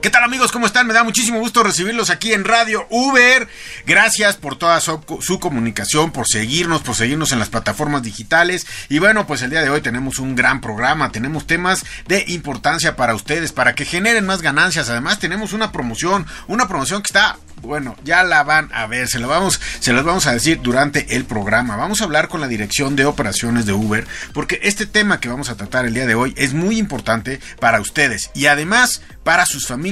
¿Qué tal amigos? ¿Cómo están? Me da muchísimo gusto recibirlos aquí en Radio Uber. Gracias por toda su, comunicación, por seguirnos, por seguirnos en las plataformas digitales. Y bueno, pues el día de hoy tenemos un gran programa, tenemos temas de importancia para ustedes, para que generen más ganancias. Además tenemos una promoción, una promoción que está bueno, ya la van a ver, se lo vamos, se los vamos a decir durante el programa. Vamos a hablar con la dirección de operaciones de Uber, porque este tema que vamos a tratar el día de hoy es muy importante para ustedes y además para sus familias,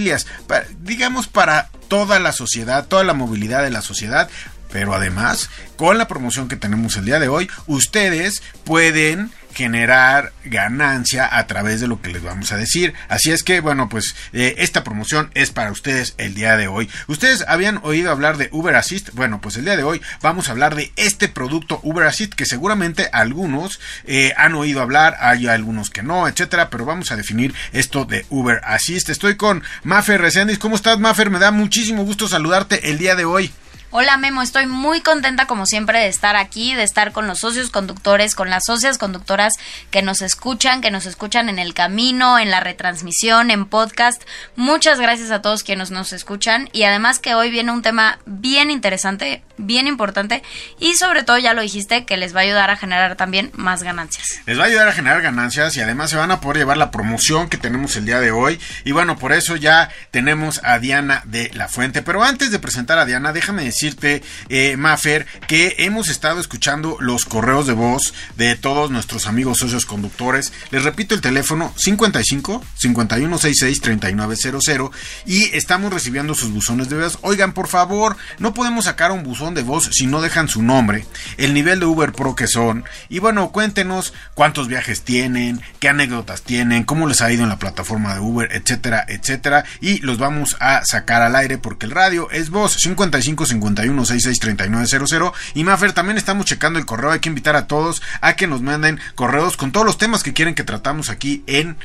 digamos para toda la sociedad, toda la movilidad de la sociedad. Pero además, con la promoción que tenemos el día de hoy, ustedes pueden generar ganancia a través de lo que les vamos a decir. Así es que, bueno, pues eh, esta promoción es para ustedes el día de hoy. Ustedes habían oído hablar de Uber Assist. Bueno, pues el día de hoy vamos a hablar de este producto Uber Assist que seguramente algunos eh, han oído hablar, hay algunos que no, etcétera, pero vamos a definir esto de Uber Assist. Estoy con Mafer Reséndiz. ¿Cómo estás, Mafer? Me da muchísimo gusto saludarte el día de hoy. Hola Memo, estoy muy contenta como siempre de estar aquí, de estar con los socios conductores, con las socias conductoras que nos escuchan, que nos escuchan en el camino, en la retransmisión, en podcast. Muchas gracias a todos quienes nos escuchan y además que hoy viene un tema bien interesante, bien importante y sobre todo ya lo dijiste que les va a ayudar a generar también más ganancias. Les va a ayudar a generar ganancias y además se van a poder llevar la promoción que tenemos el día de hoy y bueno, por eso ya tenemos a Diana de la Fuente. Pero antes de presentar a Diana, déjame decir decirte, eh, Mafer, que hemos estado escuchando los correos de voz de todos nuestros amigos socios conductores. Les repito el teléfono 55 5166 3900 y estamos recibiendo sus buzones de voz. Oigan, por favor, no podemos sacar un buzón de voz si no dejan su nombre, el nivel de Uber Pro que son y bueno, cuéntenos cuántos viajes tienen, qué anécdotas tienen, cómo les ha ido en la plataforma de Uber, etcétera, etcétera y los vamos a sacar al aire porque el radio es voz 55 55 51663900 y Mafer también estamos checando el correo, hay que invitar a todos a que nos manden correos con todos los temas que quieren que tratamos aquí en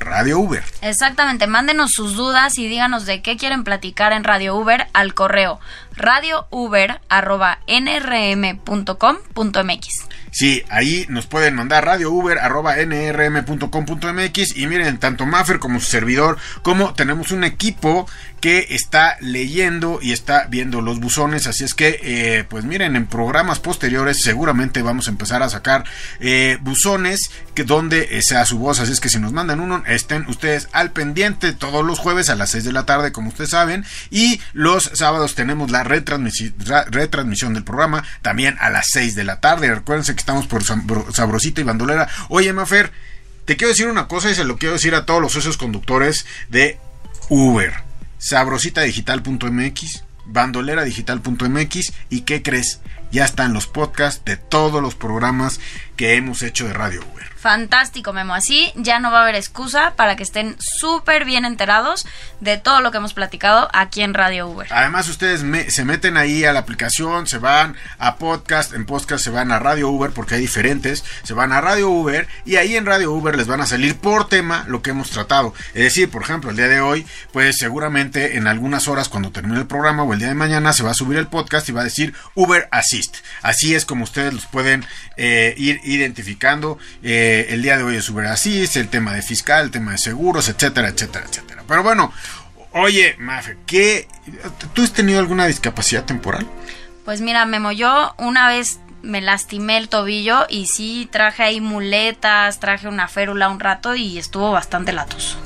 Radio Uber. Exactamente, mándenos sus dudas y díganos de qué quieren platicar en Radio Uber al correo radiouber.nrm.com.mx. Sí, ahí nos pueden mandar radiouber.nrm.com.mx y miren, tanto Maffer como su servidor, como tenemos un equipo que está leyendo y está viendo los buzones, así es que, eh, pues miren, en programas posteriores seguramente vamos a empezar a sacar eh, buzones que donde eh, sea su voz, así es que si nos mandan uno, estén ustedes al pendiente todos los jueves a las 6 de la tarde, como ustedes saben, y los sábados tenemos la retransmisión, del programa también a las 6 de la tarde, recuérdense que estamos por Sabrosita y Bandolera. Oye, Mafer, te quiero decir una cosa y se lo quiero decir a todos los socios conductores de Uber. Sabrositadigital.mx, bandoleradigital.mx y ¿qué crees? Ya están los podcasts de todos los programas que hemos hecho de Radio Uber. Fantástico, Memo. Así ya no va a haber excusa para que estén súper bien enterados de todo lo que hemos platicado aquí en Radio Uber. Además, ustedes se meten ahí a la aplicación, se van a podcast, en podcast se van a Radio Uber porque hay diferentes, se van a Radio Uber y ahí en Radio Uber les van a salir por tema lo que hemos tratado. Es decir, por ejemplo, el día de hoy, pues seguramente en algunas horas cuando termine el programa o el día de mañana se va a subir el podcast y va a decir Uber Assist. Así es como ustedes los pueden eh, ir identificando. Eh, el día de hoy es Uber Assist, el tema de fiscal, el tema de seguros, etcétera, etcétera, etcétera. Pero bueno, oye, Mafe, ¿qué, ¿tú has tenido alguna discapacidad temporal? Pues mira, Memo, yo una vez me lastimé el tobillo y sí traje ahí muletas, traje una férula un rato y estuvo bastante latoso.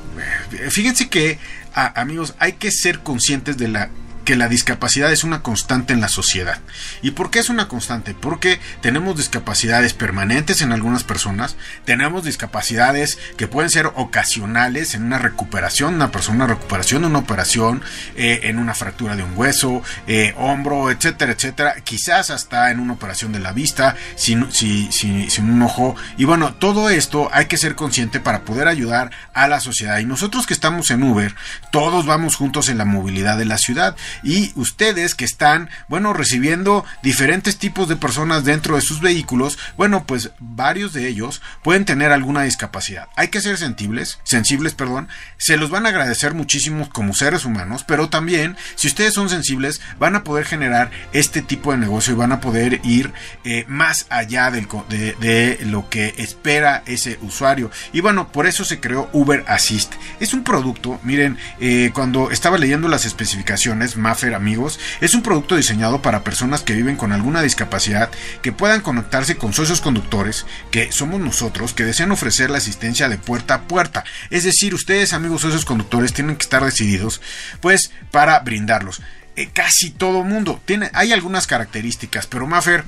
Fíjense que, amigos, hay que ser conscientes de la que la discapacidad es una constante en la sociedad. ¿Y por qué es una constante? Porque tenemos discapacidades permanentes en algunas personas, tenemos discapacidades que pueden ser ocasionales en una recuperación, una persona, una recuperación de una operación, eh, en una fractura de un hueso, eh, hombro, etcétera, etcétera, quizás hasta en una operación de la vista, sin, sin, sin un ojo. Y bueno, todo esto hay que ser consciente para poder ayudar a la sociedad. Y nosotros que estamos en Uber, todos vamos juntos en la movilidad de la ciudad. Y ustedes que están, bueno, recibiendo diferentes tipos de personas dentro de sus vehículos, bueno, pues varios de ellos pueden tener alguna discapacidad. Hay que ser sensibles, sensibles, perdón, se los van a agradecer muchísimo como seres humanos, pero también si ustedes son sensibles van a poder generar este tipo de negocio y van a poder ir eh, más allá de lo que espera ese usuario. Y bueno, por eso se creó Uber Assist. Es un producto, miren, eh, cuando estaba leyendo las especificaciones, Maffer amigos, es un producto diseñado para personas que viven con alguna discapacidad, que puedan conectarse con socios conductores, que somos nosotros, que desean ofrecer la asistencia de puerta a puerta. Es decir, ustedes amigos socios conductores tienen que estar decididos, pues, para brindarlos. Eh, casi todo mundo tiene, hay algunas características, pero Maffer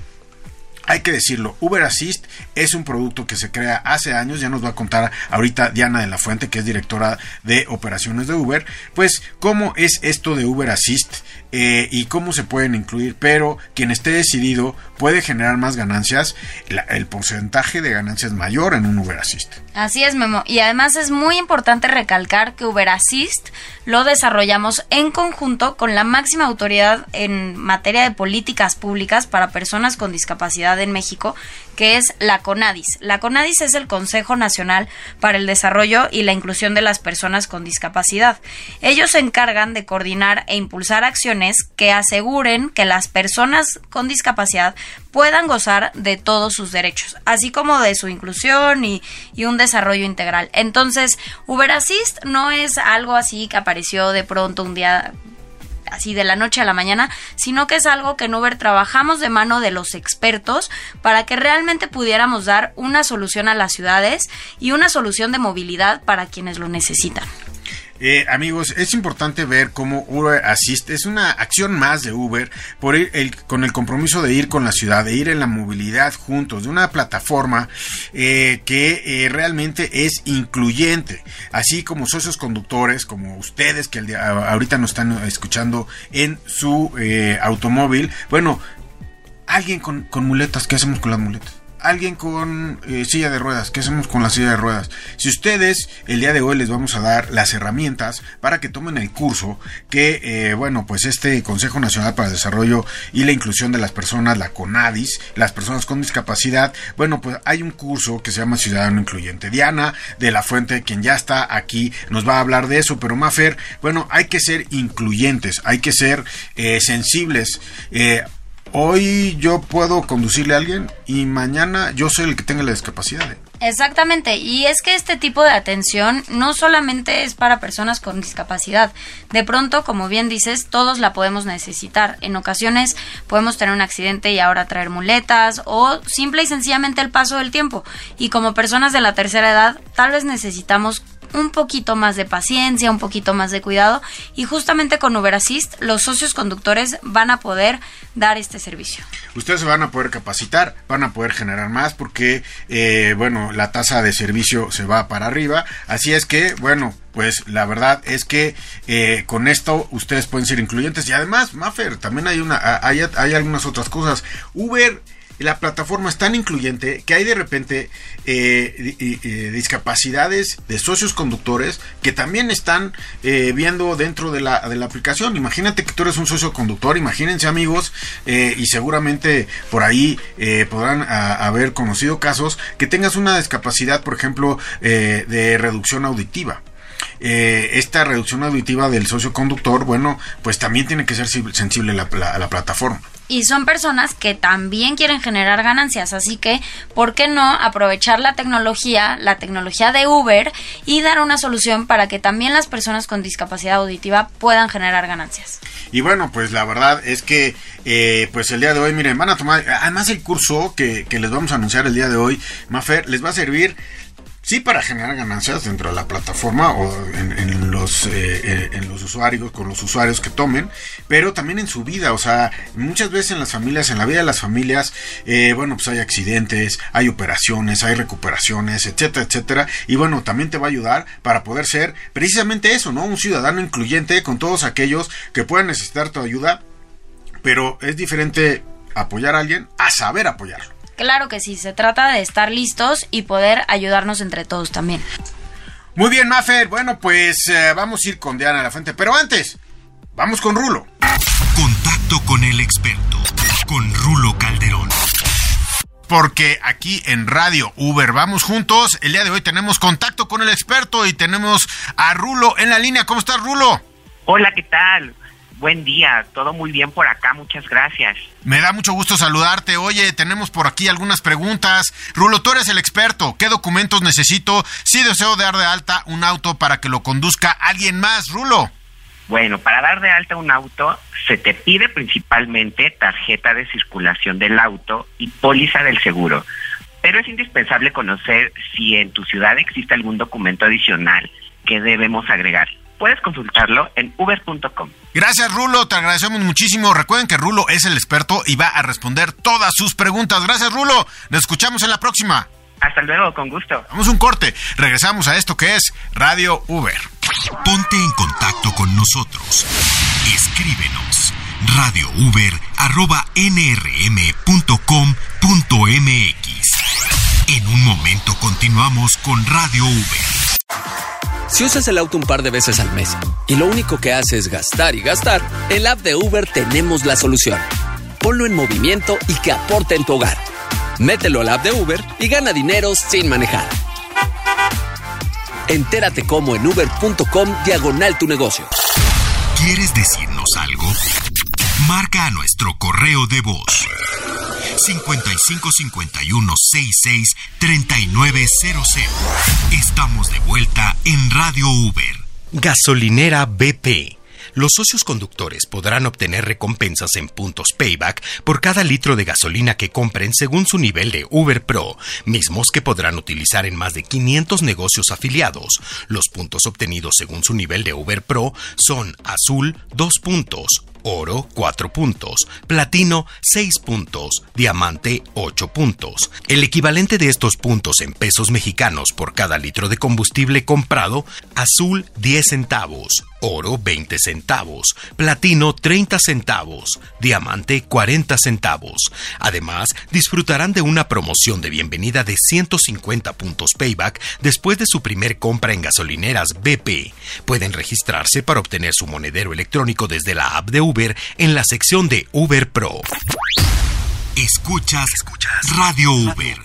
hay que decirlo, Uber Assist es un producto que se crea hace años, ya nos va a contar ahorita Diana de la Fuente, que es directora de operaciones de Uber, pues cómo es esto de Uber Assist eh, y cómo se pueden incluir, pero quien esté decidido puede generar más ganancias, el porcentaje de ganancias mayor en un Uber Assist. Así es, Memo, y además es muy importante recalcar que Uber Assist lo desarrollamos en conjunto con la máxima autoridad en materia de políticas públicas para personas con discapacidad en México, que es la CONADIS. La CONADIS es el Consejo Nacional para el Desarrollo y la Inclusión de las Personas con Discapacidad. Ellos se encargan de coordinar e impulsar acciones que aseguren que las personas con discapacidad puedan gozar de todos sus derechos, así como de su inclusión y, un desarrollo integral. Entonces, Uber Assist no es algo así que apareció de pronto un día así de la noche a la mañana, sino que es algo que en Uber trabajamos de mano de los expertos para que realmente pudiéramos dar una solución a las ciudades y una solución de movilidad para quienes lo necesitan. Eh, amigos, es importante ver cómo Uber Assist es una acción más de Uber por ir con el compromiso de ir con la ciudad, de ir en la movilidad juntos, de una plataforma eh, que eh, realmente es incluyente, así como socios conductores, como ustedes que ahorita nos están escuchando en su automóvil. Bueno, alguien con, con muletas, ¿qué hacemos con las muletas? Alguien con eh, silla de ruedas. ¿Qué hacemos con la silla de ruedas? Si ustedes el día de hoy les vamos a dar las herramientas para que tomen el curso que, eh, bueno, pues este Consejo Nacional para el Desarrollo y la Inclusión de las Personas, la CONADIS, las personas con discapacidad, bueno, pues hay un curso que se llama Ciudadano Incluyente. Diana de la Fuente, quien ya está aquí, nos va a hablar de eso, pero Mafer, bueno, hay que ser incluyentes, hay que ser eh, sensibles. Hoy yo puedo conducirle a alguien y mañana yo soy el que tenga la discapacidad. Exactamente, y es que este tipo de atención no solamente es para personas con discapacidad. De pronto, como bien dices, todos la podemos necesitar. En ocasiones podemos tener un accidente y ahora traer muletas o simple y sencillamente el paso del tiempo. Y como personas de la tercera edad, tal vez necesitamos un poquito más de paciencia, un poquito más de cuidado y justamente con Uber Assist los socios conductores van a poder dar este servicio. Ustedes se van a poder capacitar, van a poder generar más porque, eh, bueno, la tasa de servicio se va para arriba, así es que, bueno, pues la verdad es que eh, con esto ustedes pueden ser incluyentes y además, Maffer, también hay una, hay, hay algunas otras cosas. Uber la plataforma es tan incluyente que hay de repente eh, discapacidades de socios conductores que también están eh, viendo dentro de la, de la, aplicación. Imagínate que tú eres un socio conductor, imagínense amigos, eh, y seguramente por ahí podrán haber conocido casos que tengas una discapacidad, por ejemplo, de reducción auditiva. esta reducción auditiva del socio conductor, bueno, pues también tiene que ser sensible a la plataforma y son personas que también quieren generar ganancias, así que ¿por qué no aprovechar la tecnología, la tecnología de Uber y dar una solución para que también las personas con discapacidad auditiva puedan generar ganancias? Y bueno, pues la verdad es que eh, pues el día de hoy, miren, van a tomar, además el curso que, que les vamos a anunciar el día de hoy, Mafer, les va a servir sí para generar ganancias dentro de la plataforma o en, los, eh, eh, en los usuarios, con los usuarios que tomen, pero también en su vida, o sea, muchas veces en las familias, en la vida de las familias, eh, bueno, pues hay accidentes, hay operaciones, hay recuperaciones, etcétera, etcétera, y bueno, también te va a ayudar para poder ser precisamente eso, ¿no? Un ciudadano incluyente con todos aquellos que puedan necesitar tu ayuda, pero es diferente apoyar a alguien a saber apoyarlo. Claro que sí, se trata de estar listos y poder ayudarnos entre todos también. Muy bien, Mafer. Bueno, pues eh, vamos a ir con Diana a la frente. Pero antes, vamos con Rulo. Contacto con el experto, con Rulo Calderón. Porque aquí en Radio Uber vamos juntos. El día de hoy tenemos contacto con el experto y tenemos a Rulo en la línea. ¿Cómo estás, Rulo? Hola, ¿qué tal? Buen día, todo muy bien por acá, muchas gracias. Me da mucho gusto saludarte. Oye, tenemos por aquí algunas preguntas. Rulo, tú eres el experto. ¿Qué documentos necesito si deseo dar de alta un auto para que lo conduzca alguien más, Rulo? Bueno, para dar de alta un auto se te pide principalmente tarjeta de circulación del auto y póliza del seguro. Pero es indispensable conocer si en tu ciudad existe algún documento adicional que debemos agregar. Puedes consultarlo en uber.com. Gracias, Rulo. Te agradecemos muchísimo. Recuerden que Rulo es el experto y va a responder todas sus preguntas. Gracias, Rulo. Nos escuchamos en la próxima. Hasta luego, con gusto. Vamos un corte. Regresamos a esto que es Radio Uber. Ponte en contacto con nosotros. Escríbenos radiouber.nrm.com.mx. En un momento continuamos con Radio Uber. Si usas el auto un par de veces al mes y lo único que hace es gastar y gastar, en la app de Uber tenemos la solución. Ponlo en movimiento y que aporte en tu hogar. Mételo al app de Uber y gana dinero sin manejar. Entérate cómo en uber.com diagonal tu negocio. ¿Quieres decirnos algo? Marca a nuestro correo de voz 5551 66 3900. Estamos de vuelta en Radio Uber. Gasolinera BP los socios conductores podrán obtener recompensas en puntos payback por cada litro de gasolina que compren según su nivel de Uber Pro, mismos que podrán utilizar en más de 500 negocios afiliados. Los puntos obtenidos según su nivel de Uber Pro son azul 2 puntos, oro 4 puntos, platino 6 puntos, diamante 8 puntos. El equivalente de estos puntos en pesos mexicanos por cada litro de combustible comprado, azul 10 centavos, oro 20 centavos, platino 30 centavos, diamante 40 centavos. Además, disfrutarán de una promoción de bienvenida de 150 puntos payback después de su primer compra en gasolineras BP. Pueden registrarse para obtener su monedero electrónico desde la app de Uber en la sección de Uber Pro. Escuchas, Escuchas Radio Uber.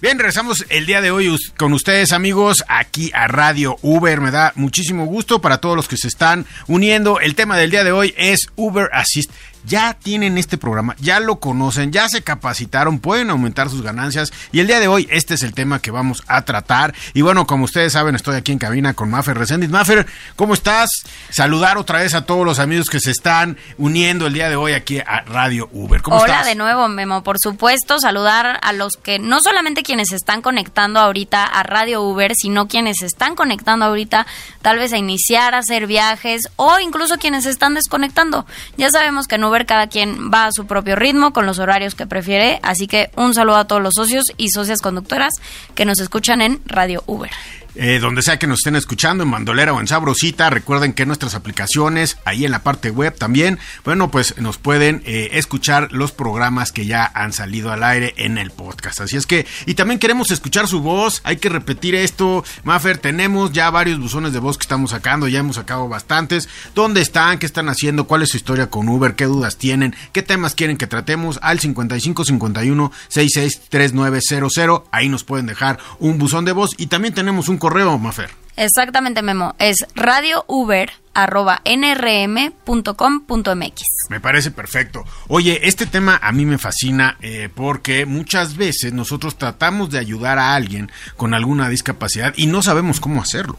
Bien, regresamos el día de hoy con ustedes amigos aquí a Radio Uber. Me da muchísimo gusto para todos los que se están uniendo. El tema del día de hoy es Uber Assist ya tienen este programa, ya lo conocen, ya se capacitaron, pueden aumentar sus ganancias y el día de hoy este es el tema que vamos a tratar. Y bueno, como ustedes saben, estoy aquí en cabina con Mafer Resendiz. Mafer, ¿cómo estás? Saludar otra vez a todos los amigos que se están uniendo el día de hoy aquí a Radio Uber. ¿Cómo Hola de nuevo, Memo. Por supuesto, saludar a los que, no solamente quienes están conectando ahorita a Radio Uber, sino quienes están conectando ahorita tal vez a iniciar a hacer viajes o incluso quienes están desconectando. Ya sabemos que no ver cada quien va a su propio ritmo con los horarios que prefiere, así que un saludo a todos los socios y socias conductoras que nos escuchan en Radio Uber. Eh, donde sea que nos estén escuchando, en Bandolera o en Sabrosita. Recuerden que nuestras aplicaciones, ahí en la parte web también, bueno, pues nos pueden eh, escuchar los programas que ya han salido al aire en el podcast. Así es que, y también queremos escuchar su voz, hay que repetir esto. Mafer, tenemos ya varios buzones de voz que estamos sacando, ya hemos sacado bastantes. ¿Dónde están? ¿Qué están haciendo? ¿Cuál es su historia con Uber? ¿Qué dudas tienen? ¿Qué temas quieren que tratemos? Al 5551 663900. Ahí nos pueden dejar un buzón de voz y también tenemos un correo, Mafer. Exactamente, Memo. Es radiouber.nrm.com.mx. Me parece perfecto. Oye, este tema a mí me fascina eh, porque muchas veces nosotros tratamos de ayudar a alguien con alguna discapacidad y no sabemos cómo hacerlo.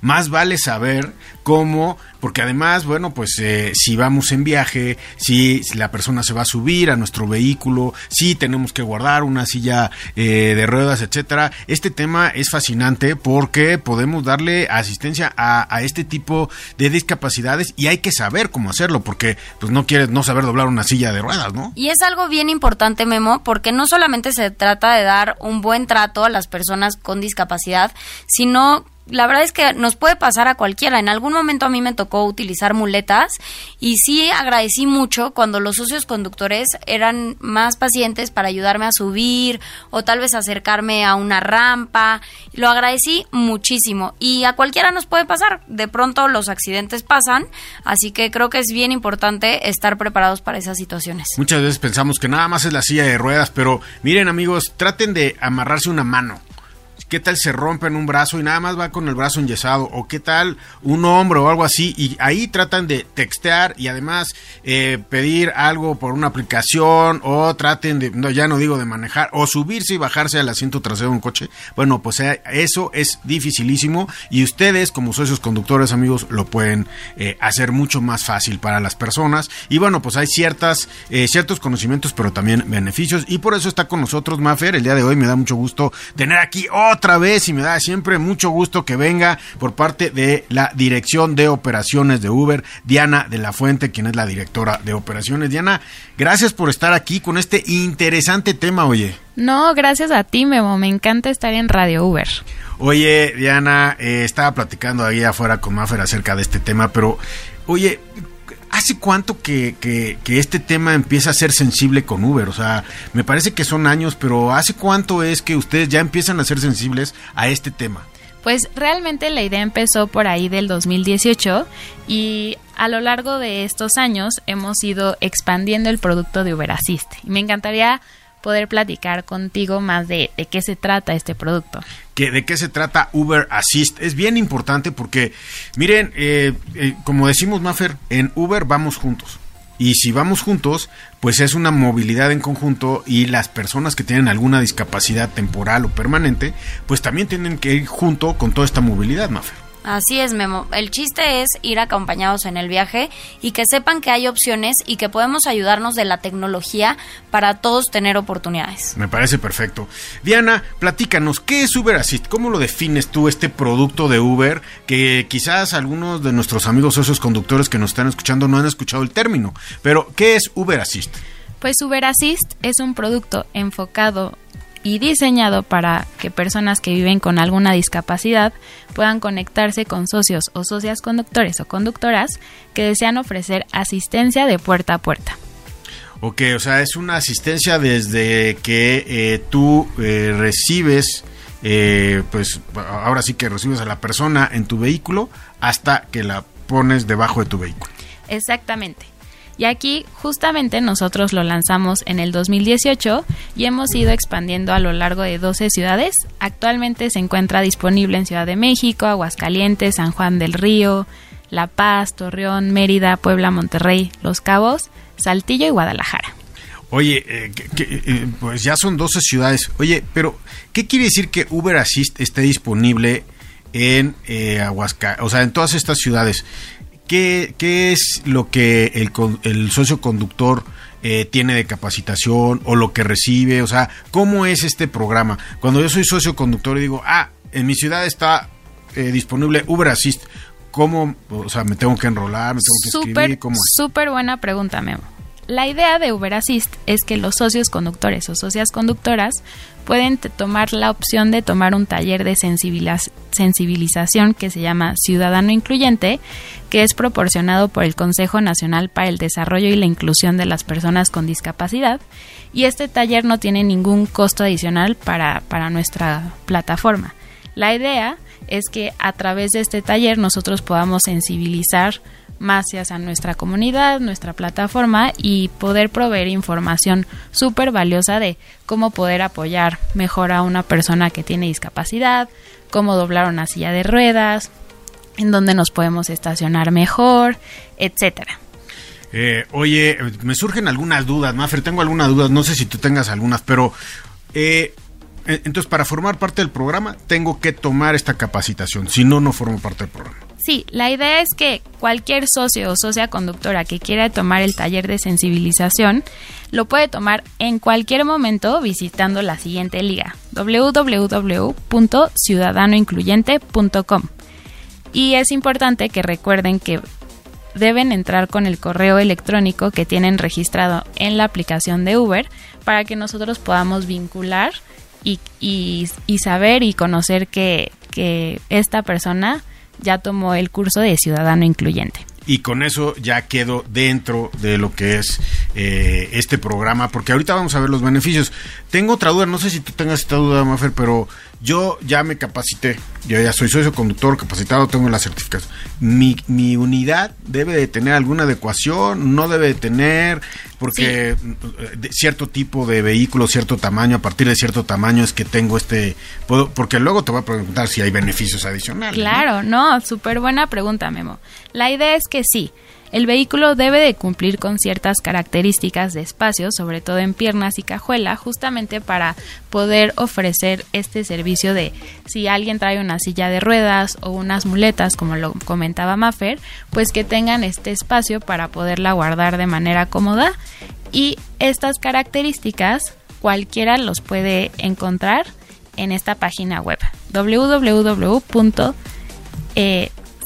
Más vale saber cómo porque además, bueno, pues eh, si vamos en viaje, si, la persona se va a subir a nuestro vehículo, si tenemos que guardar una silla eh, de ruedas, etcétera. Este tema es fascinante porque podemos darle asistencia a, este tipo de discapacidades y hay que saber cómo hacerlo porque pues no quieres no saber doblar una silla de ruedas, ¿no? Y es algo bien importante, Memo, porque no solamente se trata de dar un buen trato a las personas con discapacidad, sino la verdad es que nos puede pasar a cualquiera. En algún momento a mí me tocó utilizar muletas y sí agradecí mucho cuando los socios conductores eran más pacientes para ayudarme a subir o tal vez acercarme a una rampa. Lo agradecí muchísimo y a cualquiera nos puede pasar. De pronto los accidentes pasan, así que creo que es bien importante estar preparados para esas situaciones. Muchas veces pensamos que nada más es la silla de ruedas, pero miren amigos, traten de amarrarse una mano. ¿Qué tal se rompen un brazo y nada más va con el brazo enyesado? ¿O qué tal un hombro o algo así? Y ahí tratan de textear y además eh, pedir algo por una aplicación o traten de, no, ya no digo de manejar, o subirse y bajarse al asiento trasero de un coche. Bueno, pues eh, eso es dificilísimo y ustedes como socios conductores amigos lo pueden eh, hacer mucho más fácil para las personas. Y bueno, pues hay ciertas, ciertos conocimientos pero también beneficios y por eso está con nosotros Mafer. El día de hoy me da mucho gusto tener aquí otra vez y me da siempre mucho gusto que venga por parte de la Dirección de Operaciones de Uber, Diana de la Fuente, quien es la directora de operaciones. Diana, gracias por estar aquí con este interesante tema, oye. No, gracias a ti, Memo. Me encanta estar en Radio Uber. Oye, Diana, eh, estaba platicando ahí afuera con Maffer acerca de este tema, pero, oye, ¿Hace cuánto que, que, este tema empieza a ser sensible con Uber? O sea, me parece que son años, pero ¿hace cuánto es que ustedes ya empiezan a ser sensibles a este tema? Pues realmente la idea empezó por ahí del 2018 y a lo largo de estos años hemos ido expandiendo el producto de Uber Assist. Me encantaría poder platicar contigo más de, de qué se trata este producto. Que, ¿De qué se trata Uber Assist? Es bien importante porque, miren, eh, eh, como decimos, Maffer, en Uber vamos juntos. Y si vamos juntos, pues es una movilidad en conjunto y las personas que tienen alguna discapacidad temporal o permanente, pues también tienen que ir junto con toda esta movilidad, Maffer. Así es, Memo. El chiste es ir acompañados en el viaje y que sepan que hay opciones y que podemos ayudarnos de la tecnología para todos tener oportunidades. Me parece perfecto. Diana, platícanos, ¿qué es Uber Assist? ¿Cómo lo defines tú este producto de Uber que quizás algunos de nuestros amigos socios conductores que nos están escuchando no han escuchado el término? Pero, ¿qué es Uber Assist? Pues Uber Assist es un producto enfocado y diseñado para que personas que viven con alguna discapacidad puedan conectarse con socios o socias conductores o conductoras que desean ofrecer asistencia de puerta a puerta. Ok, o sea, es una asistencia desde que eh, tú eh, recibes, eh, pues ahora sí que recibes a la persona en tu vehículo hasta que la pones debajo de tu vehículo. Exactamente. Y aquí justamente nosotros lo lanzamos en el 2018 y hemos ido expandiendo a lo largo de 12 ciudades. Actualmente se encuentra disponible en Ciudad de México, Aguascalientes, San Juan del Río, La Paz, Torreón, Mérida, Puebla, Monterrey, Los Cabos, Saltillo y Guadalajara. Oye, eh, eh, pues ya son 12 ciudades. Oye, pero ¿qué quiere decir que Uber Assist esté disponible en eh, o sea, en todas estas ciudades? ¿Qué, es lo que el, el socio conductor eh, tiene de capacitación o lo que recibe? O sea, ¿cómo es este programa? Cuando yo soy socio conductor y digo, ah, en mi ciudad está eh, disponible Uber Assist, ¿cómo, o sea, me tengo que enrolar, me tengo que escribir? ¿Cómo Súper buena pregunta, Memo. La idea de Uber Assist es que los socios conductores o socias conductoras pueden tomar la opción de tomar un taller de sensibilización que se llama Ciudadano Incluyente, que es proporcionado por el Consejo Nacional para el Desarrollo y la Inclusión de las Personas con Discapacidad. Y este taller no tiene ningún costo adicional para, para nuestra plataforma. La idea es que a través de este taller nosotros podamos sensibilizar más hacia nuestra comunidad, nuestra plataforma y poder proveer información súper valiosa de cómo poder apoyar mejor a una persona que tiene discapacidad, cómo doblar una silla de ruedas, en dónde nos podemos estacionar mejor, etcétera. Eh, oye, me surgen algunas dudas, Mafre, tengo algunas dudas, no sé si tú tengas algunas, pero eh, entonces para formar parte del programa tengo que tomar esta capacitación, si no, no formo parte del programa. Sí, la idea es que cualquier socio o socia conductora que quiera tomar el taller de sensibilización lo puede tomar en cualquier momento visitando la siguiente liga www.ciudadanoincluyente.com. Y es importante que recuerden que deben entrar con el correo electrónico que tienen registrado en la aplicación de Uber para que nosotros podamos vincular y, saber y conocer que, que esta persona ya tomó el curso de ciudadano incluyente y con eso ya quedo dentro de lo que es eh, este programa, porque ahorita vamos a ver los beneficios. Tengo otra duda, no sé si tú tengas esta duda, Mafer, pero yo ya me capacité, yo ya soy socio conductor capacitado, tengo la certificación. Mi, mi unidad debe de tener alguna adecuación, no debe de tener, porque cierto tipo de vehículo, cierto tamaño, a partir de cierto tamaño es que tengo este, puedo, porque luego te voy a preguntar si hay beneficios adicionales. Claro, no, súper buena pregunta, Memo. La idea es que sí, el vehículo debe de cumplir con ciertas características de espacio, sobre todo en piernas y cajuela, justamente para poder ofrecer este servicio de si alguien trae una silla de ruedas o unas muletas, como lo comentaba Maffer, pues que tengan este espacio para poderla guardar de manera cómoda. Y estas características cualquiera los puede encontrar en esta página web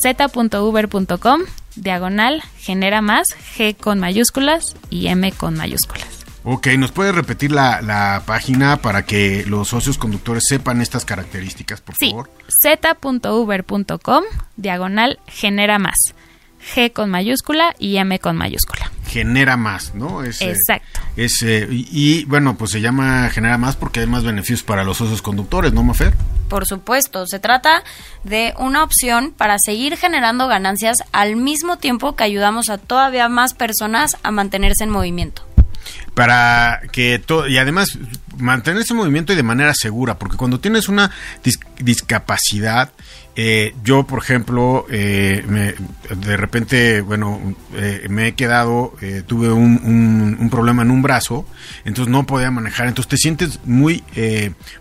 www.z.uber.com diagonal genera más, G con mayúsculas y M con mayúsculas. Ok, ¿nos puede repetir la, página para que los socios conductores sepan estas características, por sí, favor? z.uber.com, diagonal genera más. G con mayúscula y M con mayúscula. Genera más, ¿no? Es, eh, Exacto. Es, eh, y, bueno, pues se llama genera más porque hay más beneficios para los socios conductores, ¿no, Mafer? Por supuesto, se trata de una opción para seguir generando ganancias al mismo tiempo que ayudamos a todavía más personas a mantenerse en movimiento para que todo y además mantenerse en movimiento y de manera segura porque cuando tienes una discapacidad eh, yo, por ejemplo, eh, me, de repente, bueno, eh, me he quedado, tuve un, un, problema en un brazo, entonces no podía manejar, entonces te sientes muy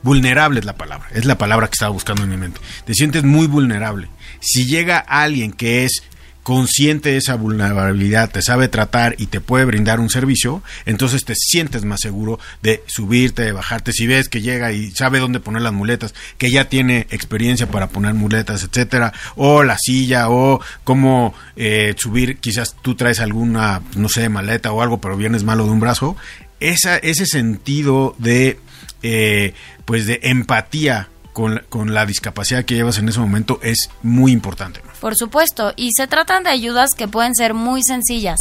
vulnerable, es la palabra, es la palabra que estaba buscando en mi mente, te sientes muy vulnerable. Si llega alguien que es consciente de esa vulnerabilidad, te sabe tratar y te puede brindar un servicio, entonces te sientes más seguro de subirte, de bajarte. Si ves que llega y sabe dónde poner las muletas, que ya tiene experiencia para poner muletas, etcétera, o la silla, o cómo eh, subir, quizás tú traes alguna, no sé, maleta o algo, pero vienes malo de un brazo, esa, ese sentido de, eh, pues de empatía con, con la discapacidad que llevas en ese momento es muy importante. Por supuesto, y se tratan de ayudas que pueden ser muy sencillas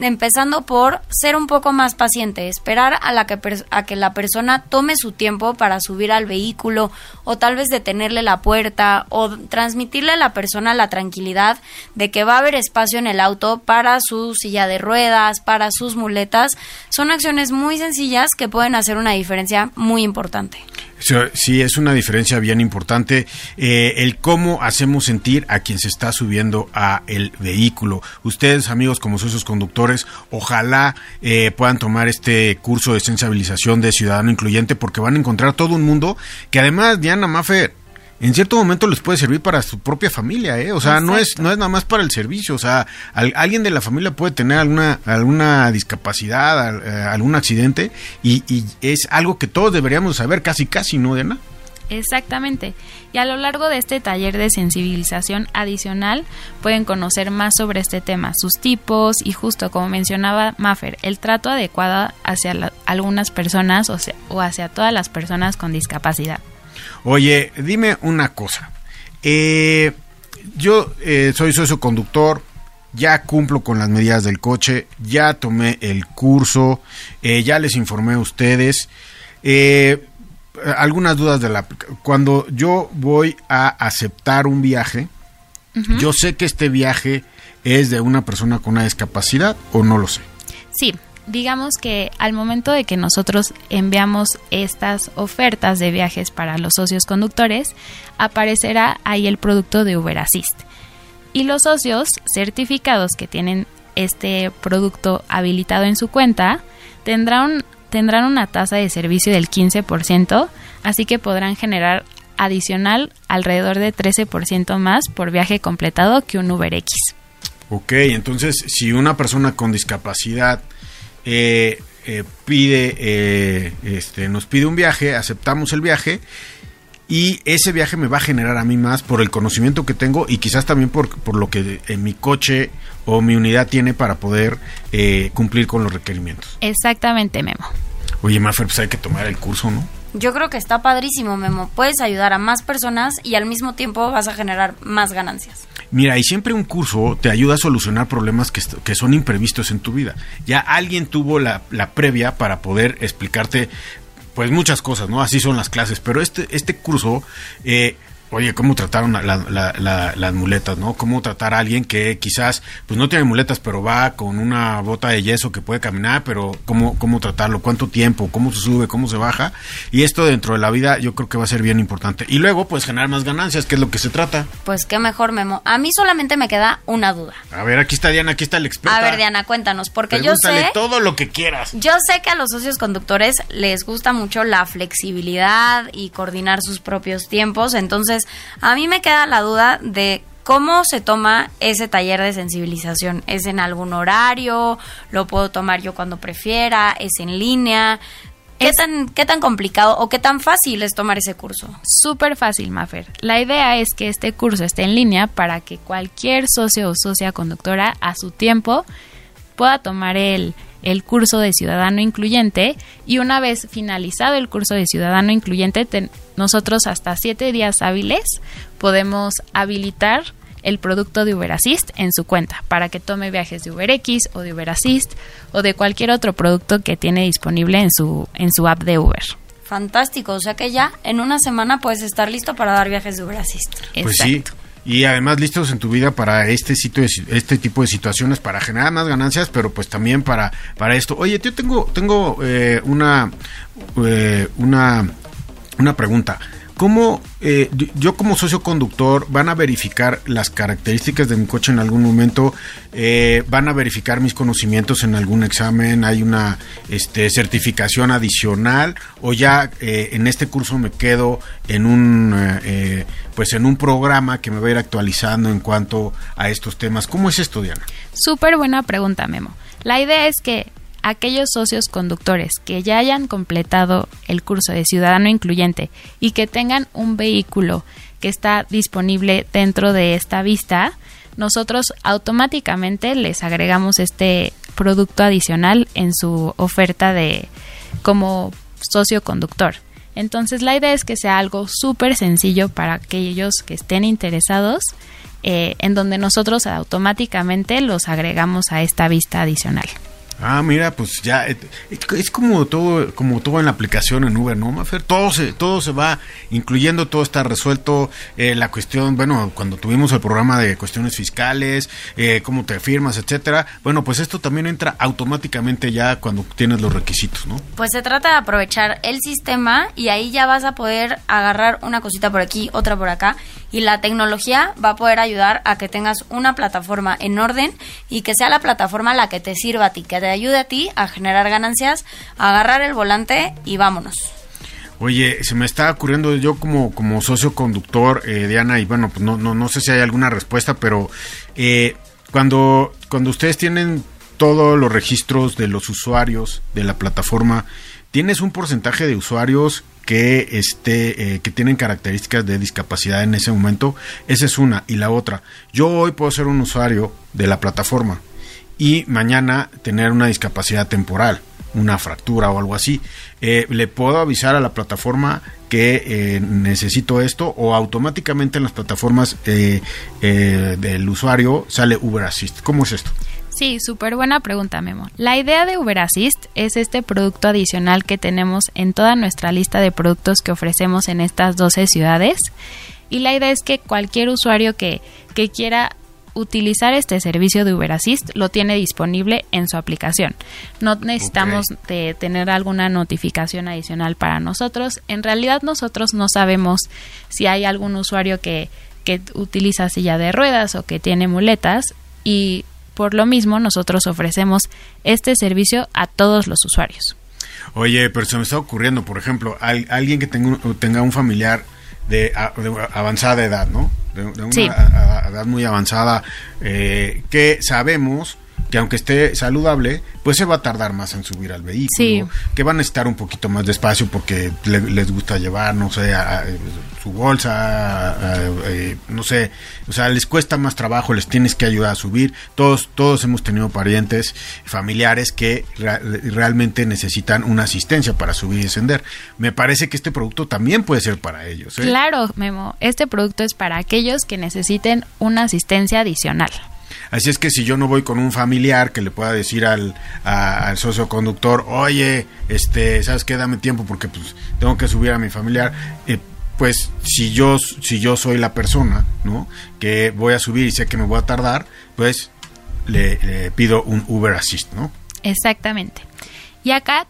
empezando por ser un poco más paciente, esperar a, la que, a que la persona tome su tiempo para subir al vehículo o tal vez detenerle la puerta o transmitirle a la persona la tranquilidad de que va a haber espacio en el auto para su silla de ruedas, para sus muletas. Son acciones muy sencillas que pueden hacer una diferencia muy importante. Sí, es una diferencia bien importante eh, el cómo hacemos sentir a quien se está subiendo a el vehículo. Ustedes, amigos, como socios conductores, ojalá eh, puedan tomar este curso de sensibilización de ciudadano incluyente porque van a encontrar todo un mundo que además, Diana Maffer, en cierto momento les puede servir para su propia familia, ¿eh? O sea, no es, no es nada más para el servicio, o sea, alguien de la familia puede tener alguna, alguna discapacidad, eh, algún accidente, y, es algo que todos deberíamos saber casi casi, ¿no, Diana? Exactamente. Y a lo largo de este taller de sensibilización adicional pueden conocer más sobre este tema, sus tipos y justo como mencionaba Maffer, el trato adecuado hacia algunas personas o, o hacia todas las personas con discapacidad. Oye, dime una cosa. Eh, yo eh, soy socio conductor, ya cumplo con las medidas del coche, ya tomé el curso, eh, ya les informé a ustedes. algunas dudas de la... Cuando yo voy a aceptar un viaje, yo sé que este viaje es de una persona con una discapacidad o no lo sé. Sí, digamos que al momento de que nosotros enviamos estas ofertas de viajes para los socios conductores, aparecerá ahí el producto de Uber Assist. Y los socios certificados que tienen este producto habilitado en su cuenta tendrán, tendrán una tasa de servicio del 15%, así que podrán generar adicional alrededor de 13% más por viaje completado que un Uber X. Ok, entonces si una persona con discapacidad eh, eh, pide, eh, este, nos pide un viaje, aceptamos el viaje y ese viaje me va a generar a mí más por el conocimiento que tengo y quizás también por, por lo que en mi coche o mi unidad tiene para poder cumplir con los requerimientos. Exactamente, Memo. Oye, Mafer, pues hay que tomar el curso, ¿no? Yo creo que está padrísimo, Memo. Puedes ayudar a más personas y al mismo tiempo vas a generar más ganancias. Mira, y siempre un curso te ayuda a solucionar problemas que, que son imprevistos en tu vida. Ya alguien tuvo la, la previa para poder explicarte, pues muchas cosas, ¿no? Así son las clases, pero este, este curso, eh, oye, cómo trataron la- la- la- las muletas, ¿no? Cómo tratar a alguien que quizás, pues no tiene muletas, pero va con una bota de yeso que puede caminar, pero cómo, cómo tratarlo, cuánto tiempo, cómo se sube, cómo se baja. Y esto dentro de la vida yo creo que va a ser bien importante. Y luego, pues generar más ganancias, que es lo que se trata. Pues qué mejor, Memo. A mí solamente me queda una duda. A ver, aquí está Diana, aquí está el experto. A ver, Diana, cuéntanos, porque yo Pregúntale sé... todo lo que quieras. Yo sé que a los socios conductores les gusta mucho la flexibilidad y coordinar sus propios tiempos, entonces a mí me queda la duda de cómo se toma ese taller de sensibilización. ¿Es en algún horario? ¿Lo puedo tomar yo cuando prefiera? ¿Es en línea? ¿Qué, Es- tan, ¿Qué tan complicado o qué tan fácil es tomar ese curso? Súper fácil, Mafer. La idea es que este curso esté en línea para que cualquier socio o socia conductora a su tiempo pueda tomar el, el curso de Ciudadano Incluyente y una vez finalizado el curso de Ciudadano Incluyente, ten- nosotros hasta siete días hábiles podemos habilitar el producto de Uber Assist en su cuenta para que tome viajes de UberX o de Uber Assist o de cualquier otro producto que tiene disponible en su, en su app de Uber. Fantástico, o sea que ya en una semana puedes estar listo para dar viajes de Uber Assist. Pues sí. Y además listos en tu vida para este sitio de este tipo de situaciones para generar más ganancias, pero pues también para para esto. Oye, yo tengo tengo eh, una eh, una una pregunta. ¿Cómo eh, yo- como socio conductor van a verificar las características de mi coche en algún momento? Eh, ¿Van a verificar mis conocimientos en algún examen? ¿Hay una este, certificación adicional? ¿O ya eh, en este curso me quedo en un pues en un programa que me va a ir actualizando en cuanto a estos temas? ¿Cómo es esto, Diana? Súper buena pregunta, Memo. La idea es que aquellos socios conductores que ya hayan completado el curso de Ciudadano Incluyente y que tengan un vehículo que está disponible dentro de esta vista, nosotros automáticamente les agregamos este producto adicional en su oferta de como socio conductor. Entonces la idea es que sea algo súper sencillo para aquellos que estén interesados, eh, en donde nosotros automáticamente los agregamos a esta vista adicional. Ah, mira, pues ya eh, es como todo, como todo en la aplicación en Uber, ¿no, Mafer? Todo se, todo se va incluyendo, todo está resuelto. eh, la cuestión, bueno, cuando tuvimos el programa de cuestiones fiscales, eh, cómo te firmas, etcétera. Bueno, pues esto también entra automáticamente ya cuando tienes los requisitos, ¿no? Pues se trata de aprovechar el sistema y ahí ya vas a poder agarrar una cosita por aquí, otra por acá y la tecnología va a poder ayudar a que tengas una plataforma en orden y que sea la plataforma la que te sirva a ti, que te ayude a ti a generar ganancias, a agarrar el volante y vámonos. Oye, se me está ocurriendo yo como, como socio conductor, eh, Diana, y bueno, pues no, no, no sé si hay alguna respuesta, pero eh, cuando, cuando ustedes tienen todos los registros de los usuarios de la plataforma, ¿tienes un porcentaje de usuarios que, este, eh, que tienen características de discapacidad en ese momento? Esa es una. Y la otra, yo hoy puedo ser un usuario de la plataforma y mañana tener una discapacidad temporal, una fractura o algo así. Eh, ¿Le puedo avisar a la plataforma que eh, necesito esto o automáticamente en las plataformas del usuario sale Uber Assist? ¿Cómo es esto? Sí, súper buena pregunta, Memo. La idea de Uber Assist es este producto adicional que tenemos en toda nuestra lista de productos que ofrecemos en estas 12 ciudades. Y la idea es que cualquier usuario que, que quiera utilizar este servicio de Uber Assist lo tiene disponible en su aplicación. No necesitamos de tener alguna notificación adicional para nosotros. En realidad nosotros no sabemos si hay algún usuario que, que utiliza silla de ruedas o que tiene muletas y por lo mismo nosotros ofrecemos este servicio a todos los usuarios. Oye, pero se me está ocurriendo, por ejemplo, al- alguien que tenga un, tenga un familiar de, de avanzada edad, ¿no? De, de una Sí. a- a- edad muy avanzada, eh, que sabemos que aunque esté saludable, pues se va a tardar más en subir al vehículo, Sí. que van a estar un poquito más despacio porque le- les gusta llevar, no sé, a- a- su bolsa, a- eh, no sé, o sea, les cuesta más trabajo, les tienes que ayudar a subir. Todos, todos hemos tenido parientes, familiares que realmente necesitan una asistencia para subir y descender. Me parece que este producto también puede ser para ellos. ¿eh? Claro, Memo, este producto es para aquellos que necesiten una asistencia adicional. Así es que si yo no voy con un familiar que le pueda decir al, a- socio conductor, oye, este, ¿sabes qué? Dame tiempo porque pues tengo que subir a mi familiar. eh, pues si yo, si yo soy la persona, ¿no? Que voy a subir y sé que me voy a tardar, pues le, le pido un Uber Assist, ¿no? Exactamente. Y acá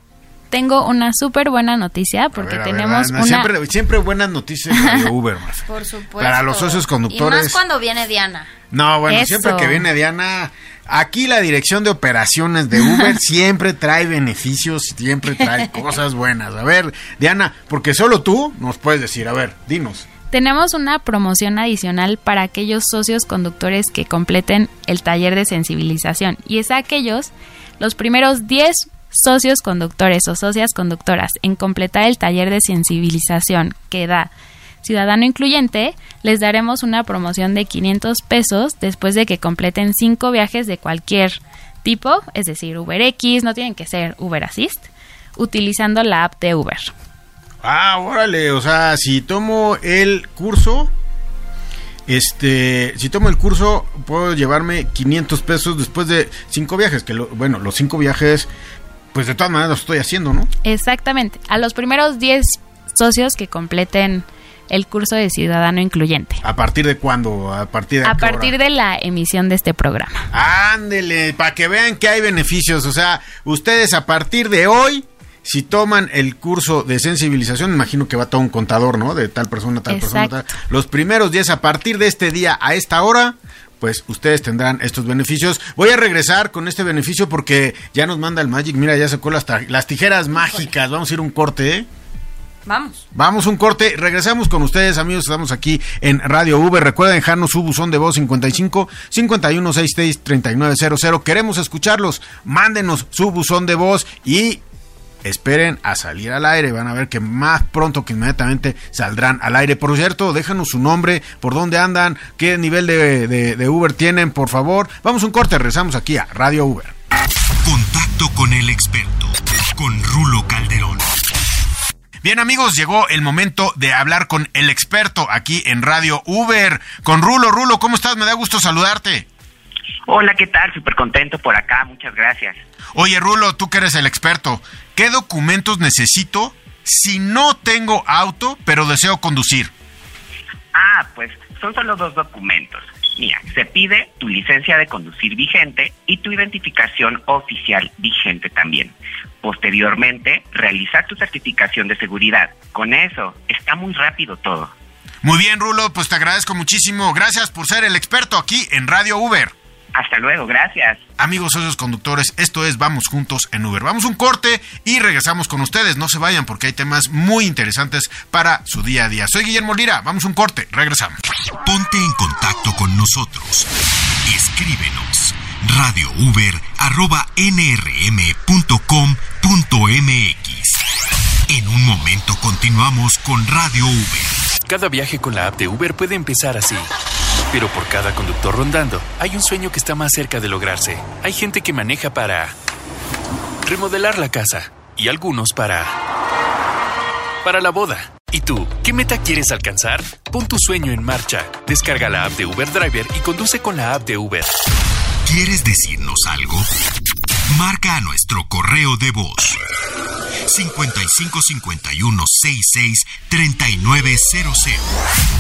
tengo una súper buena noticia porque A ver, a ver, tenemos una... Siempre, siempre buenas noticias Radio Uber, Marta. Por supuesto. Para los socios conductores. Y más cuando viene Diana. No, bueno, Eso. siempre que viene Diana, aquí la dirección de operaciones de Uber siempre trae beneficios, siempre trae cosas buenas. A ver, Diana, porque solo tú nos puedes decir, a ver, dinos. Tenemos una promoción adicional para aquellos socios conductores que completen el taller de sensibilización y es a aquellos, los primeros 10 socios conductores o socias conductoras en completar el taller de sensibilización que da Ciudadano Incluyente, les daremos una promoción de 500 pesos después de que completen 5 viajes de cualquier tipo, es decir, UberX, no tienen que ser Uber Assist, utilizando la app de Uber. Ah, órale, o sea, si tomo el curso, este, si tomo el curso, puedo llevarme 500 pesos después de cinco viajes, que bueno, los cinco viajes, pues de todas maneras los estoy haciendo, ¿no? Exactamente. A los primeros 10 socios que completen el curso de Ciudadano Incluyente. ¿A partir de cuándo? ¿A partir de A hora? partir de la emisión de este programa. Ándele, para que vean que hay beneficios. O sea, ustedes a partir de hoy, si toman el curso de sensibilización, imagino que va todo un contador, ¿no? De tal persona, tal persona, tal. Los primeros días, a partir de este día, a esta hora, pues ustedes tendrán estos beneficios. Voy a regresar con este beneficio porque ya nos manda el Magic. Mira, ya sacó las, tijeras mágicas. Vamos a ir un corte, ¿eh? Vamos. Vamos un corte, regresamos con ustedes amigos, estamos aquí en Radio V. Recuerden dejarnos su buzón de voz 55 51 66 3900. Queremos escucharlos. Mándenos su buzón de voz y esperen a salir al aire. Van a ver que más pronto que inmediatamente saldrán al aire. Por cierto, déjanos su nombre, por dónde andan, qué nivel de, de- de Uber tienen, por favor. Vamos un corte, regresamos aquí a Radio Uber. Contacto con el experto, con Rulo Calderón. Bien amigos, llegó el momento de hablar con el experto aquí en Radio Uber, con Rulo. Rulo, ¿cómo estás? Me da gusto saludarte. Hola, ¿qué tal? Súper contento por acá, muchas gracias. Oye Rulo, tú que eres el experto, ¿qué documentos necesito si no tengo auto pero deseo conducir? Ah, pues son solo dos documentos. Mira, se pide tu licencia de conducir vigente y tu identificación oficial vigente también. Posteriormente, realizar tu certificación de seguridad. Con eso, está muy rápido todo. Muy bien Rulo, pues te agradezco muchísimo. Gracias por ser el experto aquí en Radio Uber. Hasta luego, gracias. Amigos socios conductores, esto es Vamos Juntos en Uber. Vamos un corte y regresamos con ustedes. No se vayan porque hay temas muy interesantes para su día a día. Soy Guillermo Lira, vamos un corte, regresamos. Ponte en contacto con nosotros. Escríbenos radiouber.nrm.com.mx. En un momento continuamos con Radio Uber. Cada viaje con la app de Uber puede empezar así. Pero por cada conductor rondando, hay un sueño que está más cerca de lograrse. Hay gente que maneja para remodelar la casa y algunos para para la boda. ¿Y tú, qué meta quieres alcanzar? Pon tu sueño en marcha. Descarga la app de Uber Driver y conduce con la app de Uber. ¿Quieres decirnos algo? Marca a nuestro correo de voz 5551 66 3900.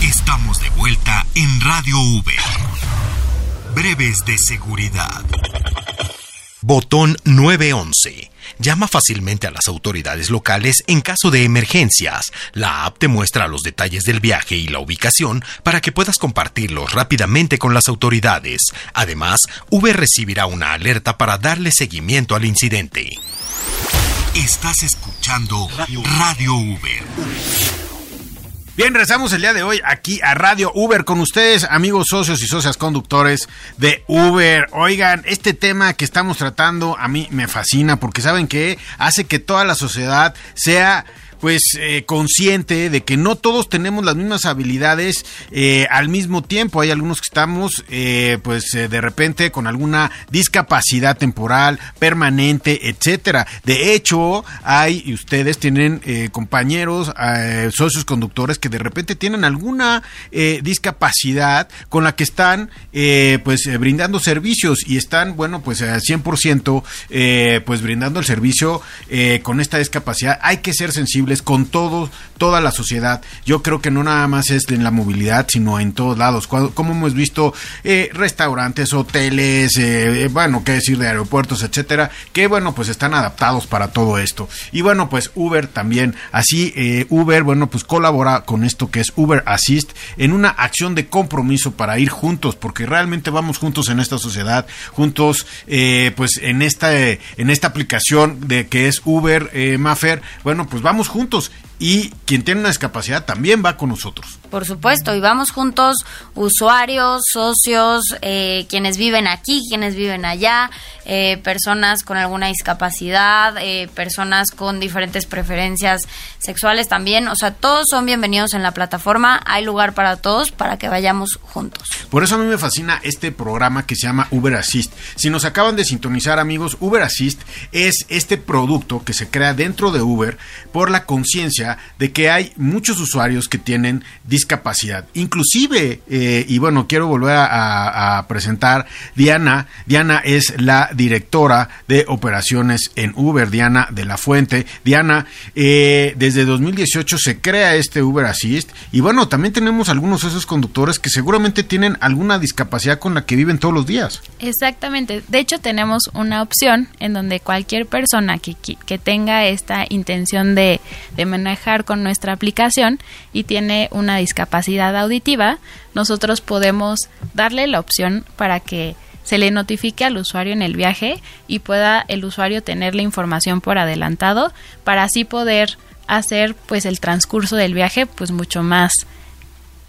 Estamos de vuelta en Radio V. Breves de seguridad. Botón 911. Llama fácilmente a las autoridades locales en caso de emergencias. La app te muestra los detalles del viaje y la ubicación para que puedas compartirlos rápidamente con las autoridades. Además, Uber recibirá una alerta para darle seguimiento al incidente. Estás escuchando Radio Uber. Bien, rezamos el día de hoy aquí a Radio Uber con ustedes, amigos socios y socias conductores de Uber. Oigan, este tema que estamos tratando a mí me fascina porque saben que hace que toda la sociedad sea pues eh, consciente de que no todos tenemos las mismas habilidades eh, al mismo tiempo. Hay algunos que estamos eh, pues de repente con alguna discapacidad temporal, permanente, etcétera. De hecho, hay y ustedes tienen compañeros, socios conductores que de repente tienen alguna discapacidad con la que están pues brindando servicios y están, bueno, pues al 100% pues brindando el servicio con esta discapacidad. Hay que ser sensibles con todo, toda la sociedad. Yo creo que no nada más es en la movilidad, sino en todos lados. Como hemos visto eh, restaurantes, hoteles, eh, bueno, qué decir de aeropuertos, etcétera, que bueno, pues están adaptados para todo esto. Y bueno, pues Uber también, así eh, Uber, bueno, pues colabora con esto que es Uber Assist en una acción de compromiso para ir juntos, porque realmente vamos juntos en esta sociedad, juntos, pues en esta, en esta aplicación de que es Uber Maffer, bueno, pues vamos juntos puntos y quien tiene una discapacidad también va con nosotros. Por supuesto, y vamos juntos usuarios, socios, eh, quienes viven aquí, quienes viven allá, eh, personas con alguna discapacidad, eh, personas con diferentes preferencias sexuales también. O sea, todos son bienvenidos en la plataforma. Hay lugar para todos para que vayamos juntos. Por eso a mí me fascina este programa que se llama Uber Assist. Si nos acaban de sintonizar, amigos, Uber Assist es este producto que se crea dentro de Uber por la conciencia de que hay muchos usuarios que tienen discapacidad. Inclusive, eh, y bueno, quiero volver a, presentar Diana. Diana es la directora de operaciones en Uber, Diana de la Fuente. Diana, eh, desde 2018 se crea este Uber Assist y bueno, también tenemos algunos de esos conductores que seguramente tienen alguna discapacidad con la que viven todos los días. Exactamente. De hecho, tenemos una opción en donde cualquier persona que, que tenga esta intención de, de manejar con nuestra aplicación y tiene una discapacidad auditiva, nosotros podemos darle la opción para que se le notifique al usuario en el viaje y pueda el usuario tener la información por adelantado para así poder hacer pues el transcurso del viaje pues mucho más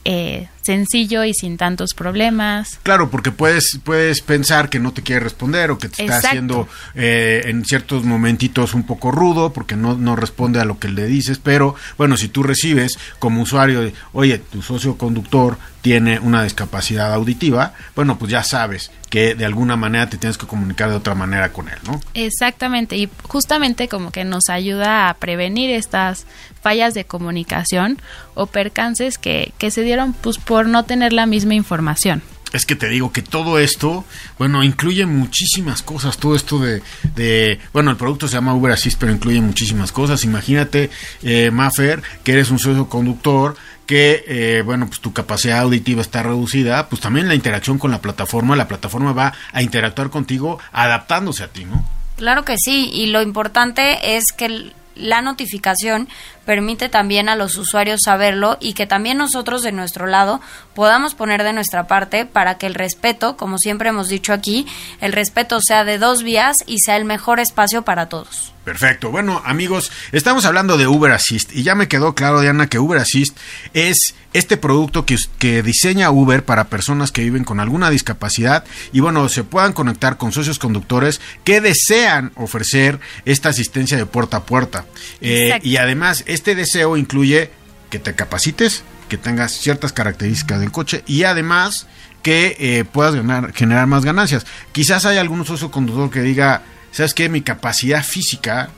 eh, sencillo y sin tantos problemas. Claro, porque puedes, puedes pensar que no te quiere responder o que te está haciendo eh, en ciertos momentitos un poco rudo porque no, no responde a lo que le dices, pero bueno, si tú recibes como usuario, oye, tu socio conductor tiene una discapacidad auditiva, bueno, pues ya sabes que de alguna manera te tienes que comunicar de otra manera con él, ¿no? Exactamente, y justamente como que nos ayuda a prevenir estas fallas de comunicación o percances que, que se dieron pues por no tener la misma información es que te digo que todo esto, bueno, incluye muchísimas cosas. Todo esto de, de bueno, el producto se llama Uber Assist, pero incluye muchísimas cosas. Imagínate, eh, Maffer, que eres un socio conductor, que, eh, bueno, pues tu capacidad auditiva está reducida, pues también la interacción con la plataforma, la plataforma va a interactuar contigo adaptándose a ti, ¿no? Claro que sí, y lo importante es que la notificación permite también a los usuarios saberlo y que también nosotros de nuestro lado podamos poner de nuestra parte para que el respeto, como siempre hemos dicho aquí, el respeto sea de dos vías y sea el mejor espacio para todos. Perfecto. Bueno, amigos, estamos hablando de Uber Assist y ya me quedó claro, Diana, que Uber Assist es este producto que, que, diseña Uber para personas que viven con alguna discapacidad y bueno, se puedan conectar con socios conductores que desean ofrecer esta asistencia de puerta a puerta. Eh, y además, este deseo incluye que te capacites, que tengas ciertas características del coche y además que eh, puedas ganar, generar más ganancias. Quizás hay algún socio conductor que diga, ¿sabes qué? Mi capacidad física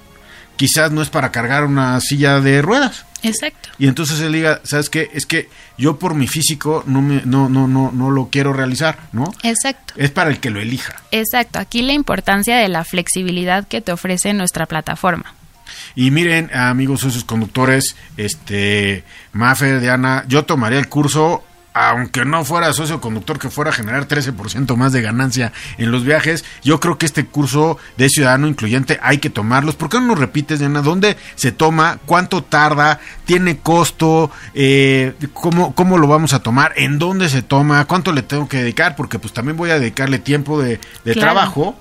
quizás no es para cargar una silla de ruedas. Exacto. Y entonces él diga, ¿sabes qué? Es que yo por mi físico no me no no no no lo quiero realizar, ¿no? Exacto. Es para el que lo elija. Exacto. Aquí la importancia de la flexibilidad que te ofrece nuestra plataforma. Y miren, amigos socios conductores, este, Mafer, Diana, yo tomaría el curso aunque no fuera socio conductor que fuera a generar 13% más de ganancia en los viajes, yo creo que este curso de ciudadano incluyente hay que tomarlos. ¿Por qué no nos repites, Diana? ¿Dónde se toma? ¿Cuánto tarda? ¿Tiene costo? Eh, ¿cómo, ¿Cómo lo vamos a tomar? ¿En dónde se toma? ¿Cuánto le tengo que dedicar? Porque pues también voy a dedicarle tiempo de, trabajo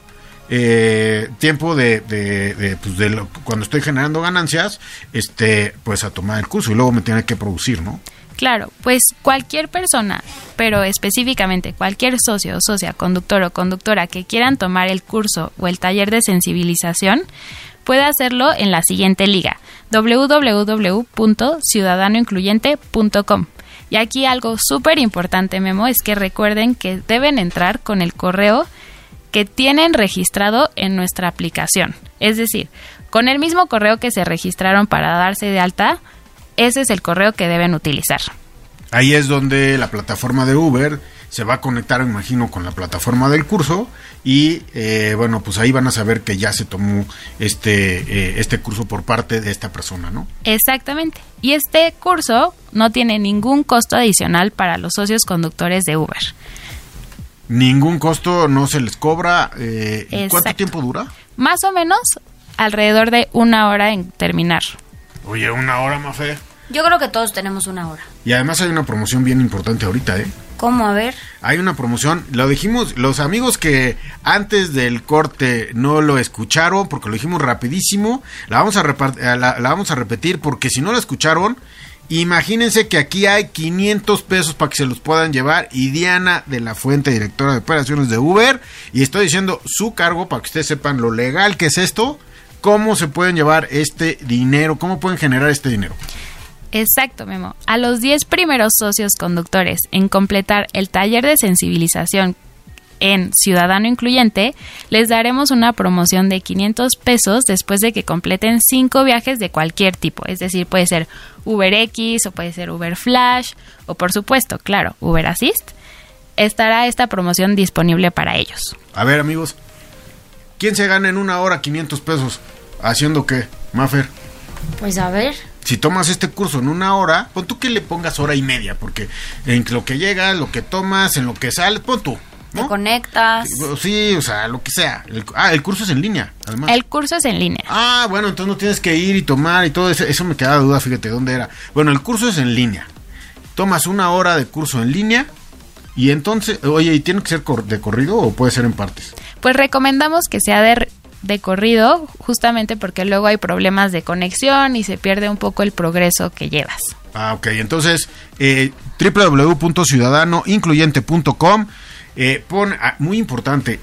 eh, tiempo de, de, de, pues de lo- cuando estoy generando ganancias, este, pues a tomar el curso y luego me tiene que producir, ¿no? Claro, pues cualquier persona, pero específicamente cualquier socio socia, conductor o conductora que quieran tomar el curso o el taller de sensibilización, puede hacerlo en la siguiente liga, www.ciudadanoincluyente.com. Y aquí algo súper importante, Memo, es que recuerden que deben entrar con el correo que tienen registrado en nuestra aplicación. Es decir, con el mismo correo que se registraron para darse de alta, ese es el correo que deben utilizar. Ahí es donde la plataforma de Uber se va a conectar, imagino, con la plataforma del curso y eh, bueno, pues ahí van a saber que ya se tomó este, eh, este curso por parte de esta persona, ¿no? Exactamente. Y este curso no tiene ningún costo adicional para los socios conductores de Uber. Ningún costo, no se les cobra. eh, ¿y ¿Cuánto tiempo dura? Más o menos alrededor de una hora en terminar. Oye, una hora más fe. Yo creo que todos tenemos una hora. Y además hay una promoción bien importante ahorita, ¿eh? ¿Cómo? A ver. Hay una promoción, lo dijimos, los amigos que antes del corte no lo escucharon, porque lo dijimos rapidísimo, la vamos a, eh, la, la vamos a repetir, porque si no la escucharon, imagínense que aquí hay 500 pesos para que se los puedan llevar, y Diana de la Fuente, directora de operaciones de Uber, y estoy diciendo su cargo para que ustedes sepan lo legal que es esto, cómo se pueden llevar este dinero, cómo pueden generar este dinero. Exacto, Memo. A los 10 primeros socios conductores en completar el taller de sensibilización en Ciudadano Incluyente, les daremos una promoción de 500 pesos después de que completen 5 viajes de cualquier tipo. Es decir, puede ser UberX o puede ser Uber Flash o por supuesto, claro, Uber Assist. Estará esta promoción disponible para ellos. A ver, amigos, ¿quién se gana en una hora 500 pesos? ¿Haciendo qué, Maffer? Pues a ver. Si tomas este curso en una hora, pon tú que le pongas hora y media, porque en lo que llegas, lo que tomas, en lo que sales, pon tú. Te conectas. Sí, o sea, lo que sea. El- ah, el curso es en línea, además. El curso es en línea. Ah, bueno, entonces no tienes que ir y tomar y todo eso. Eso me quedaba duda, fíjate, ¿dónde era? Bueno, el curso es en línea. Tomas una hora de curso en línea y entonces, oye, ¿y tiene que ser de corrido o puede ser en partes? Pues recomendamos que sea de, de corrido, justamente porque luego hay problemas de conexión y se pierde un poco el progreso que llevas. Ah, ok. Entonces, eh, www.ciudadanoincluyente.com. Eh, pon, ah, muy importante,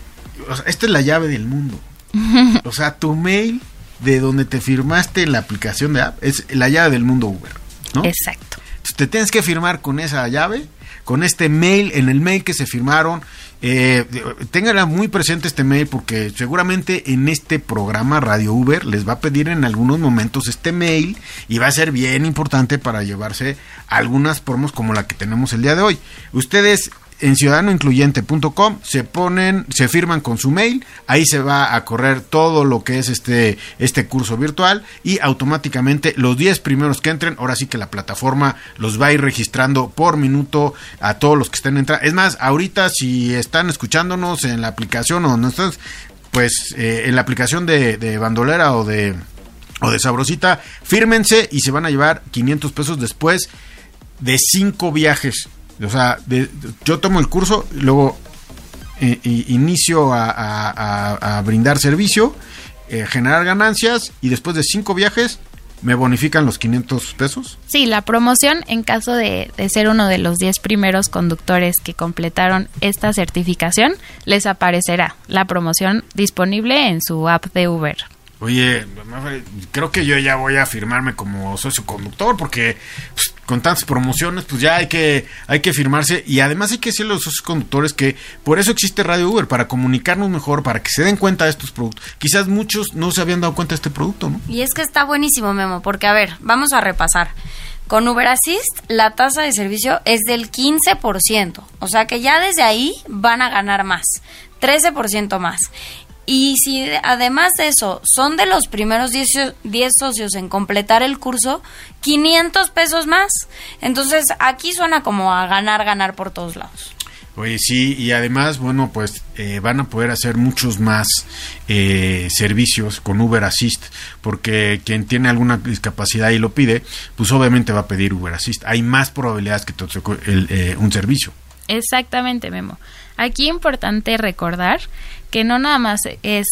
o sea, esta es la llave del mundo. O sea, tu mail de donde te firmaste la aplicación de app es la llave del mundo Uber, ¿no? Exacto. Entonces, te tienes que firmar con esa llave, con este mail, en el mail que se firmaron. Eh, ténganla muy presente este mail porque seguramente en este programa Radio Uber les va a pedir en algunos momentos este mail y va a ser bien importante para llevarse algunas promos como la que tenemos el día de hoy. Ustedes en ciudadanoincluyente.com se ponen, se firman con su mail, ahí se va a correr todo lo que es este, este curso virtual y automáticamente los 10 primeros que entren, ahora sí que la plataforma los va a ir registrando por minuto a todos los que estén entrando. Es más, ahorita si están escuchándonos en la aplicación o no estás, pues eh, en la aplicación de, bandolera o de o de sabrosita, fírmense y se van a llevar 500 pesos después de cinco viajes. O sea, de- yo tomo el curso, luego eh, inicio a, brindar servicio, eh, generar ganancias y después de cinco viajes me bonifican los 500 pesos. Sí, la promoción en caso de, de ser uno de los 10 primeros conductores que completaron esta certificación, les aparecerá la promoción disponible en su app de Uber. Oye, creo que yo ya voy a firmarme como socio conductor porque pues, con tantas promociones pues ya hay que hay que firmarse y además hay que decirle a los socios conductores que por eso existe Radio Uber para comunicarnos mejor, para que se den cuenta de estos productos. Quizás muchos no se habían dado cuenta de este producto, ¿no? Y es que está buenísimo, Memo, porque a ver, vamos a repasar. Con Uber Assist, la tasa de servicio es del 15%. O sea que ya desde ahí van a ganar más. 13% más. Y si además de eso son de los primeros 10, so- 10 socios en completar el curso, 500 pesos más. Entonces aquí suena como a ganar, ganar por todos lados. Oye, sí, y además, bueno, pues eh, van a poder hacer muchos más eh, servicios con Uber Assist, porque quien tiene alguna discapacidad y lo pide, pues obviamente va a pedir Uber Assist. Hay más probabilidades que te toque el, eh, un servicio. Exactamente, Memo. Aquí importante recordar que no nada más es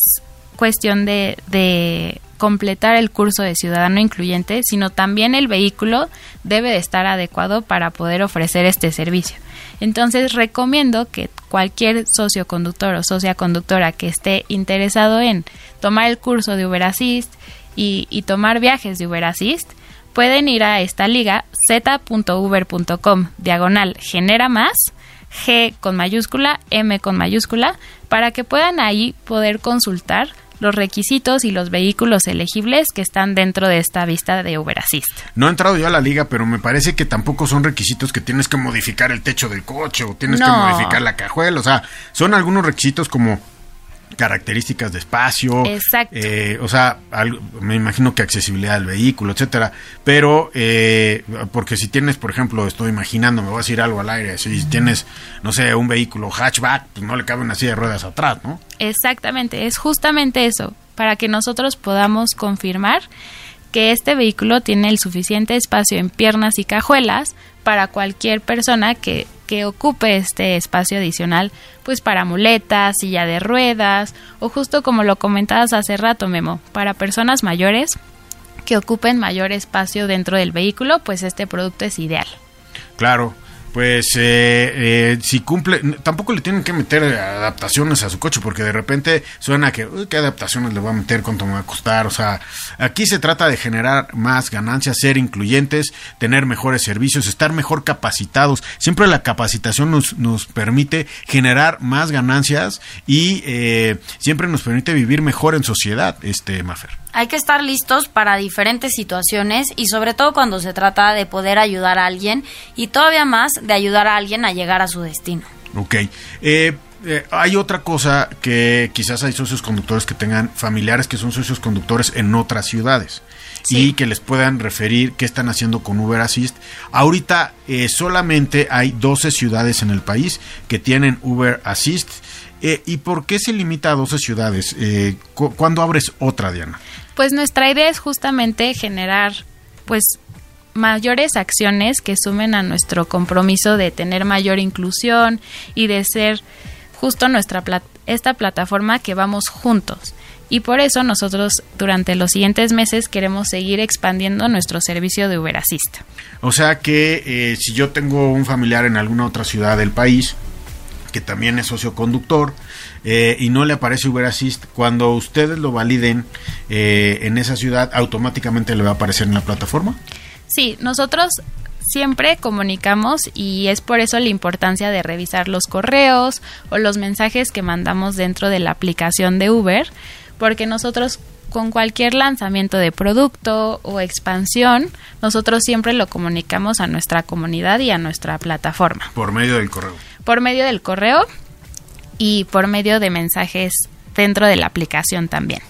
cuestión de, completar el curso de ciudadano incluyente, sino también el vehículo debe de estar adecuado para poder ofrecer este servicio. Entonces recomiendo que cualquier socio conductor o socia conductora que esté interesado en tomar el curso de Uber Assist y, y tomar viajes de Uber Assist, pueden ir a esta liga z.uber.com diagonal genera más G con mayúscula, M con mayúscula, para que puedan ahí poder consultar los requisitos y los vehículos elegibles que están dentro de esta vista de Uber Assist. No he entrado yo a la liga, pero me parece que tampoco son requisitos que tienes que modificar el techo del coche o tienes que modificar la cajuela. O sea, son algunos requisitos como características de espacio, Exacto. eh, o sea, me imagino que accesibilidad del vehículo, etcétera, pero eh, porque si tienes, por ejemplo, estoy imaginando, me voy a decir algo al aire, si tienes, no sé, un vehículo hatchback, pues no le cabe una silla de ruedas atrás, ¿no? Exactamente, es justamente eso, para que nosotros podamos confirmar que este vehículo tiene el suficiente espacio en piernas y cajuelas para cualquier persona que, que ocupe este espacio adicional, pues para muletas, silla de ruedas, o justo como lo comentabas hace rato, Memo, para personas mayores que ocupen mayor espacio dentro del vehículo, pues este producto es ideal. Claro, pues eh, eh, si cumple, tampoco le tienen que meter adaptaciones a su coche, porque de repente suena que, "Uy, ¿qué adaptaciones le voy a meter? ¿Cuánto me va a costar? O sea, aquí se trata de generar más ganancias, ser incluyentes, tener mejores servicios, estar mejor capacitados. Siempre la capacitación nos, nos permite generar más ganancias y eh, siempre nos permite vivir mejor en sociedad, este Mafer. Hay que estar listos para diferentes situaciones y sobre todo cuando se trata de poder ayudar a alguien y todavía más de ayudar a alguien a llegar a su destino. Ok. Eh, eh, hay otra cosa que quizás hay socios conductores que tengan familiares que son socios conductores en otras ciudades y que les puedan referir qué están haciendo con Uber Assist. Ahorita eh, solamente hay 12 ciudades en el país que tienen Uber Assist. Eh, ¿Y por qué se limita a 12 ciudades? Eh, cu- ¿Cuándo abres otra, Diana? Pues nuestra idea es justamente generar pues mayores acciones que sumen a nuestro compromiso de tener mayor inclusión y de ser justo nuestra plat- esta plataforma que vamos juntos. Y por eso nosotros durante los siguientes meses queremos seguir expandiendo nuestro servicio de Uber Assist. O sea que eh, si yo tengo un familiar en alguna otra ciudad del país que también es socio conductor eh, y no le aparece Uber Assist, cuando ustedes lo validen eh, en esa ciudad, automáticamente le va a aparecer en la plataforma. Sí, nosotros siempre comunicamos y es por eso la importancia de revisar los correos o los mensajes que mandamos dentro de la aplicación de Uber, porque nosotros con cualquier lanzamiento de producto o expansión, nosotros siempre lo comunicamos a nuestra comunidad y a nuestra plataforma, Por medio del correo. Por medio del correo y por medio de mensajes dentro de la aplicación también.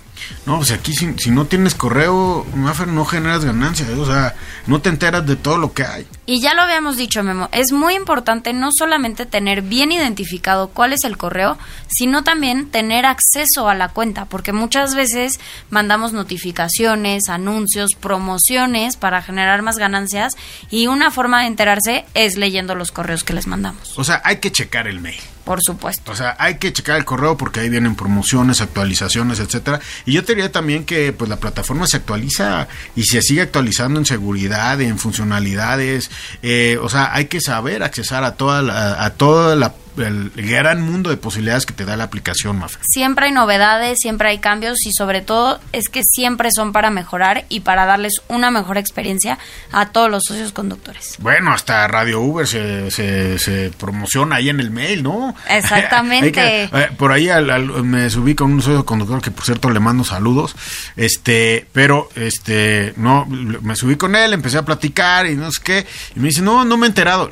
No, pues aquí si, si no tienes correo, no generas ganancias, o sea, no te enteras de todo lo que hay. Y ya lo habíamos dicho, Memo, es muy importante no solamente tener bien identificado cuál es el correo, sino también tener acceso a la cuenta, porque muchas veces mandamos notificaciones, anuncios, promociones para generar más ganancias y una forma de enterarse es leyendo los correos que les mandamos, O sea, hay que checar el mail. Por supuesto. O sea, hay que checar el correo porque ahí vienen promociones, actualizaciones, etcétera. Y yo te diría también que pues la plataforma se actualiza y se sigue actualizando en seguridad, en funcionalidades. eh, o sea, hay que saber accesar a toda la, a todo la- el gran mundo de posibilidades que te da la aplicación, Mafer. Siempre hay novedades, siempre hay cambios y sobre todo es que siempre son para mejorar y para darles una mejor experiencia a todos los socios conductores. Bueno, hasta Radio Uber se, se, se promociona ahí en el mail, ¿no? Exactamente. Que- eh, por ahí al- al- me subí con un socio conductor que por cierto le mando saludos, este, pero este, no, me subí con él, empecé a platicar y no sé qué, y me dice, no, no me he enterado.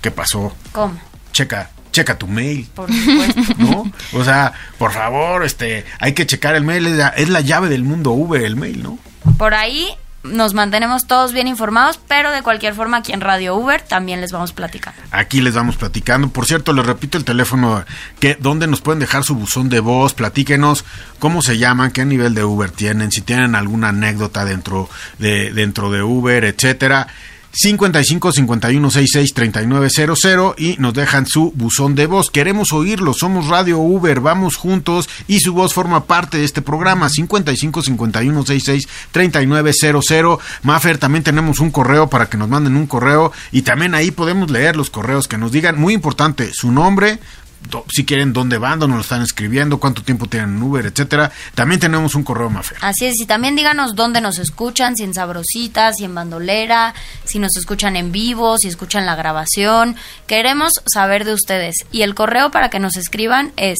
¿Qué pasó? ¿Cómo? Checa, checa tu mail. Por supuesto. ¿No? O sea, por favor, este, hay que checar el mail, es la, es la llave del mundo Uber, el mail, ¿no? Por ahí nos mantenemos todos bien informados, pero de cualquier forma aquí en Radio Uber también les vamos platicando. Aquí les vamos platicando. Por cierto, les repito el teléfono que donde nos pueden dejar su buzón de voz, platíquenos cómo se llaman, qué nivel de Uber tienen, si tienen alguna anécdota dentro de dentro de Uber, etcétera. 55 51 66 3900 y nos dejan su buzón de voz. Queremos oírlo, somos Radio Uber, vamos juntos y su voz forma parte de este programa 55 51 66 3900. Mafer, también tenemos un correo para que nos manden un correo y también ahí podemos leer los correos que nos digan, muy importante, su nombre, si quieren dónde van, dónde lo están escribiendo, cuánto tiempo tienen en Uber, etcétera. También tenemos un correo Mafer. Así es, y también díganos dónde nos escuchan, si en Sabrosita, si en Bandolera, si nos escuchan en vivo, si escuchan la grabación. Queremos saber de ustedes. Y el correo para que nos escriban es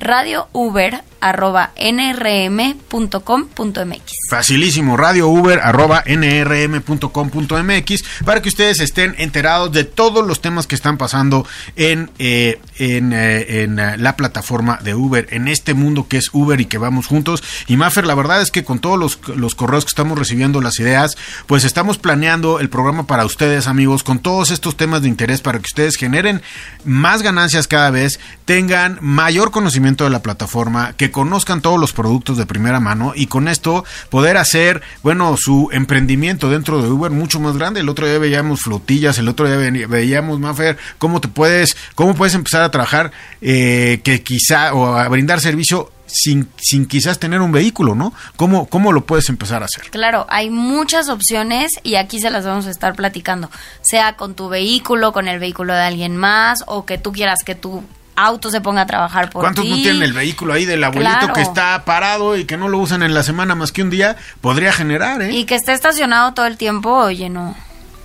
radiouber.nrm.com.mx. Facilísimo, radiouber.nrm.com.mx para que ustedes estén enterados de todos los temas que están pasando en, eh, en, eh, en eh, la plataforma de Uber, en este mundo que es Uber y que vamos juntos. Y Maffer, la verdad es que con todos los, los correos que estamos recibiendo, las ideas, pues estamos planeando el programa para ustedes, amigos, con todos estos temas de interés para que ustedes generen más ganancias cada vez, tengan mayor conocimiento de la plataforma, que conozcan todos los productos de primera mano y con esto poder hacer, bueno, su emprendimiento dentro de Uber mucho más grande. El otro día veíamos flotillas, el otro día veíamos, Mafer, cómo te puedes, cómo puedes empezar a trabajar, eh, que quizá, o a brindar servicio sin, sin quizás tener un vehículo, ¿no? ¿Cómo, ¿Cómo lo puedes empezar a hacer? Claro, hay muchas opciones y aquí se las vamos a estar platicando, sea con tu vehículo, con el vehículo de alguien más o que tú quieras que tú auto se ponga a trabajar por ¿Cuántos no tienen el vehículo ahí del abuelito que está parado y que no lo usan en la semana más que un día? Podría generar, ¿eh? Y que esté estacionado todo el tiempo, oye, no.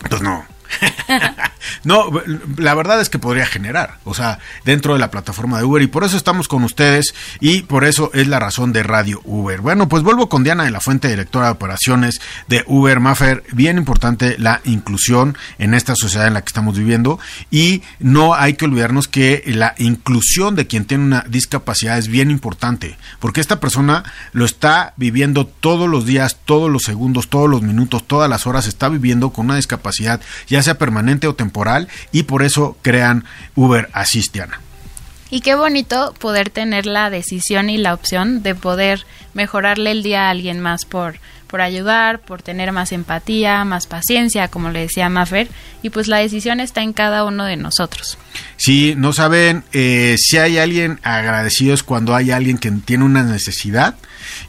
Pues no. no, la verdad es que podría generar, o sea, dentro de la plataforma de Uber y por eso estamos con ustedes y por eso es la razón de Radio Uber. Bueno, pues vuelvo con Diana de la Fuente, directora de operaciones de Uber Maffer. Bien importante la inclusión en esta sociedad en la que estamos viviendo y no hay que olvidarnos que la inclusión de quien tiene una discapacidad es bien importante, porque esta persona lo está viviendo todos los días, todos los segundos, todos los minutos, todas las horas, está viviendo con una discapacidad, ya sea permanente o temporal, y por eso crean Uber Asistiana. Y qué bonito poder tener la decisión y la opción de poder mejorarle el día a alguien más por, por ayudar, por tener más empatía, más paciencia, como le decía Maffer, y pues la decisión está en cada uno de nosotros. Si no saben, eh, si hay alguien agradecido es cuando hay alguien que tiene una necesidad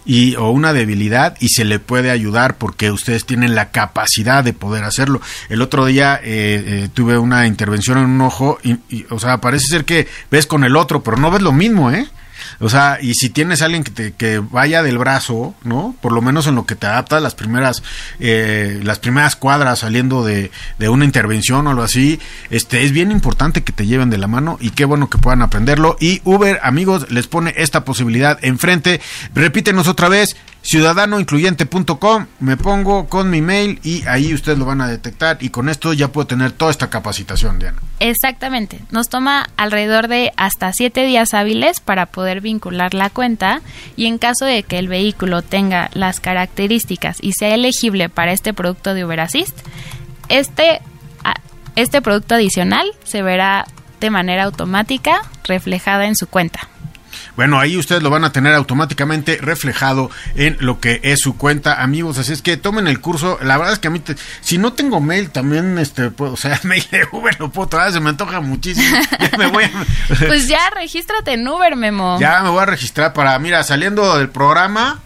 y o una debilidad y se le puede ayudar porque ustedes tienen la capacidad de poder hacerlo. El otro día eh, eh, tuve una intervención en un ojo y, y, o sea, parece ser que ves con el otro, pero no ves lo mismo, ¿eh? O sea, y si tienes alguien que, te, que vaya del brazo, ¿no? Por lo menos en lo que te adaptas las primeras, eh, las primeras cuadras saliendo de, de, una intervención o algo así, este, es bien importante que te lleven de la mano y qué bueno que puedan aprenderlo. Y Uber, amigos, les pone esta posibilidad enfrente. Repítenos otra vez, ciudadanoincluyente.com, me pongo con mi mail y ahí ustedes lo van a detectar y con esto ya puedo tener toda esta capacitación, Diana. Exactamente, nos toma alrededor de hasta siete días hábiles para poder vincular la cuenta y en caso de que el vehículo tenga las características y sea elegible para este producto de Uber Assist, este, este producto adicional se verá de manera automática reflejada en su cuenta. Bueno, ahí ustedes lo van a tener automáticamente reflejado en lo que es su cuenta, amigos. Así es que tomen el curso. La verdad es que a mí, te, si no tengo mail, también, este, puedo, o sea, mail de Uber lo puedo traer, se me antoja muchísimo. Ya me voy a, pues ya, regístrate en Uber, Memo. Ya me voy a registrar para, mira, saliendo del programa,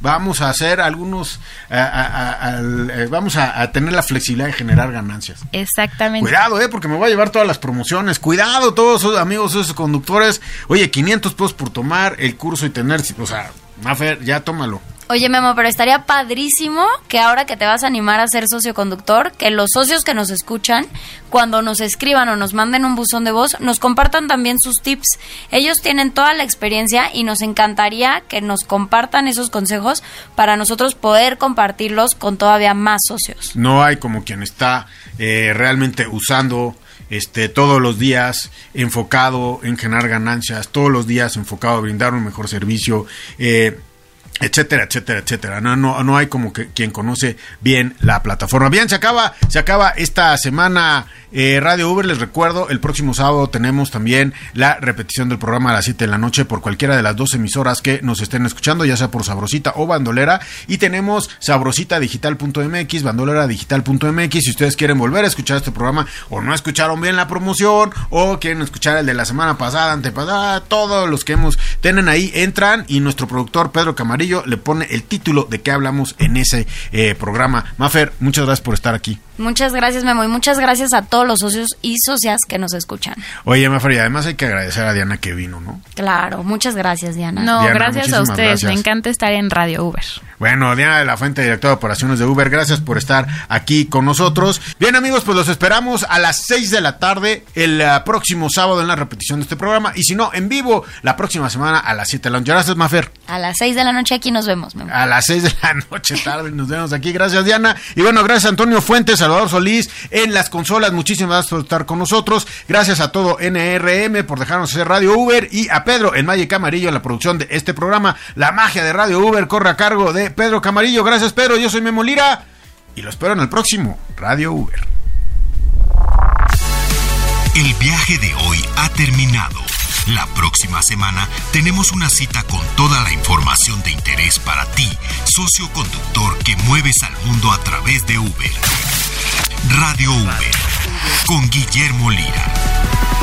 vamos a hacer algunos, a, a, a, vamos a, tener la flexibilidad de generar ganancias. Exactamente. Cuidado, eh, porque me voy a llevar todas las promociones. Cuidado, todos sus amigos, esos conductores. Oye, 500 pesos por tomar el curso y tener, o sea, Mafer, ya tómalo. Oye, Memo, pero estaría padrísimo que ahora que te vas a animar a ser socioconductor, que los socios que nos escuchan, cuando nos escriban o nos manden un buzón de voz, nos compartan también sus tips. Ellos tienen toda la experiencia y nos encantaría que nos compartan esos consejos para nosotros poder compartirlos con todavía más socios. No hay como quien está eh, realmente usando este, todos los días enfocado en generar ganancias, todos los días enfocado a brindar un mejor servicio. Eh, etcétera, etcétera, etcétera. No, no, no hay como que quien conoce bien la plataforma. Bien, se acaba, se acaba esta semana eh, Radio Uber. Les recuerdo, el próximo sábado tenemos también la repetición del programa a las 7 de la noche por cualquiera de las dos emisoras que nos estén escuchando, ya sea por Sabrosita o Bandolera. Y tenemos sabrositadigital.mx, bandolera-digital.mx. Si ustedes quieren volver a escuchar este programa o no escucharon bien la promoción o quieren escuchar el de la semana pasada, antepasada, todos los que hemos, tienen ahí, entran y nuestro productor Pedro Camarillo le pone el título de qué hablamos en ese eh, programa. Mafer, muchas gracias por estar aquí. Muchas gracias, Memo, y muchas gracias a todos los socios y socias que nos escuchan. Oye, Mafer, y además hay que agradecer a Diana que vino, ¿no? Claro, muchas gracias, Diana. No, Diana, gracias a ustedes. Me encanta estar en Radio Uber. Bueno, Diana de la Fuente, directora de operaciones de Uber, gracias por estar aquí con nosotros. Bien, amigos, pues los esperamos a las 6 de la tarde el eh, próximo sábado en la repetición de este programa. Y si no, en vivo la próxima semana a las 7 de la noche. Gracias, Mafer. A las 6 de la noche aquí nos vemos, Memo. A las 6 de la noche tarde nos vemos aquí. Gracias, Diana. Y bueno, gracias Antonio Fuentes, Salvador Solís en las consolas. Muchísimas gracias por estar con nosotros. Gracias a todo NRM por dejarnos hacer Radio Uber y a Pedro en Valle Camarillo en la producción de este programa. La magia de Radio Uber corre a cargo de Pedro Camarillo. Gracias, Pedro. Yo soy Memo Lira y lo espero en el próximo Radio Uber. El viaje de hoy ha terminado. La próxima semana tenemos una cita con toda la información de interés para ti, socio conductor que mueves al mundo a través de Uber. Radio V con Guillermo Lira.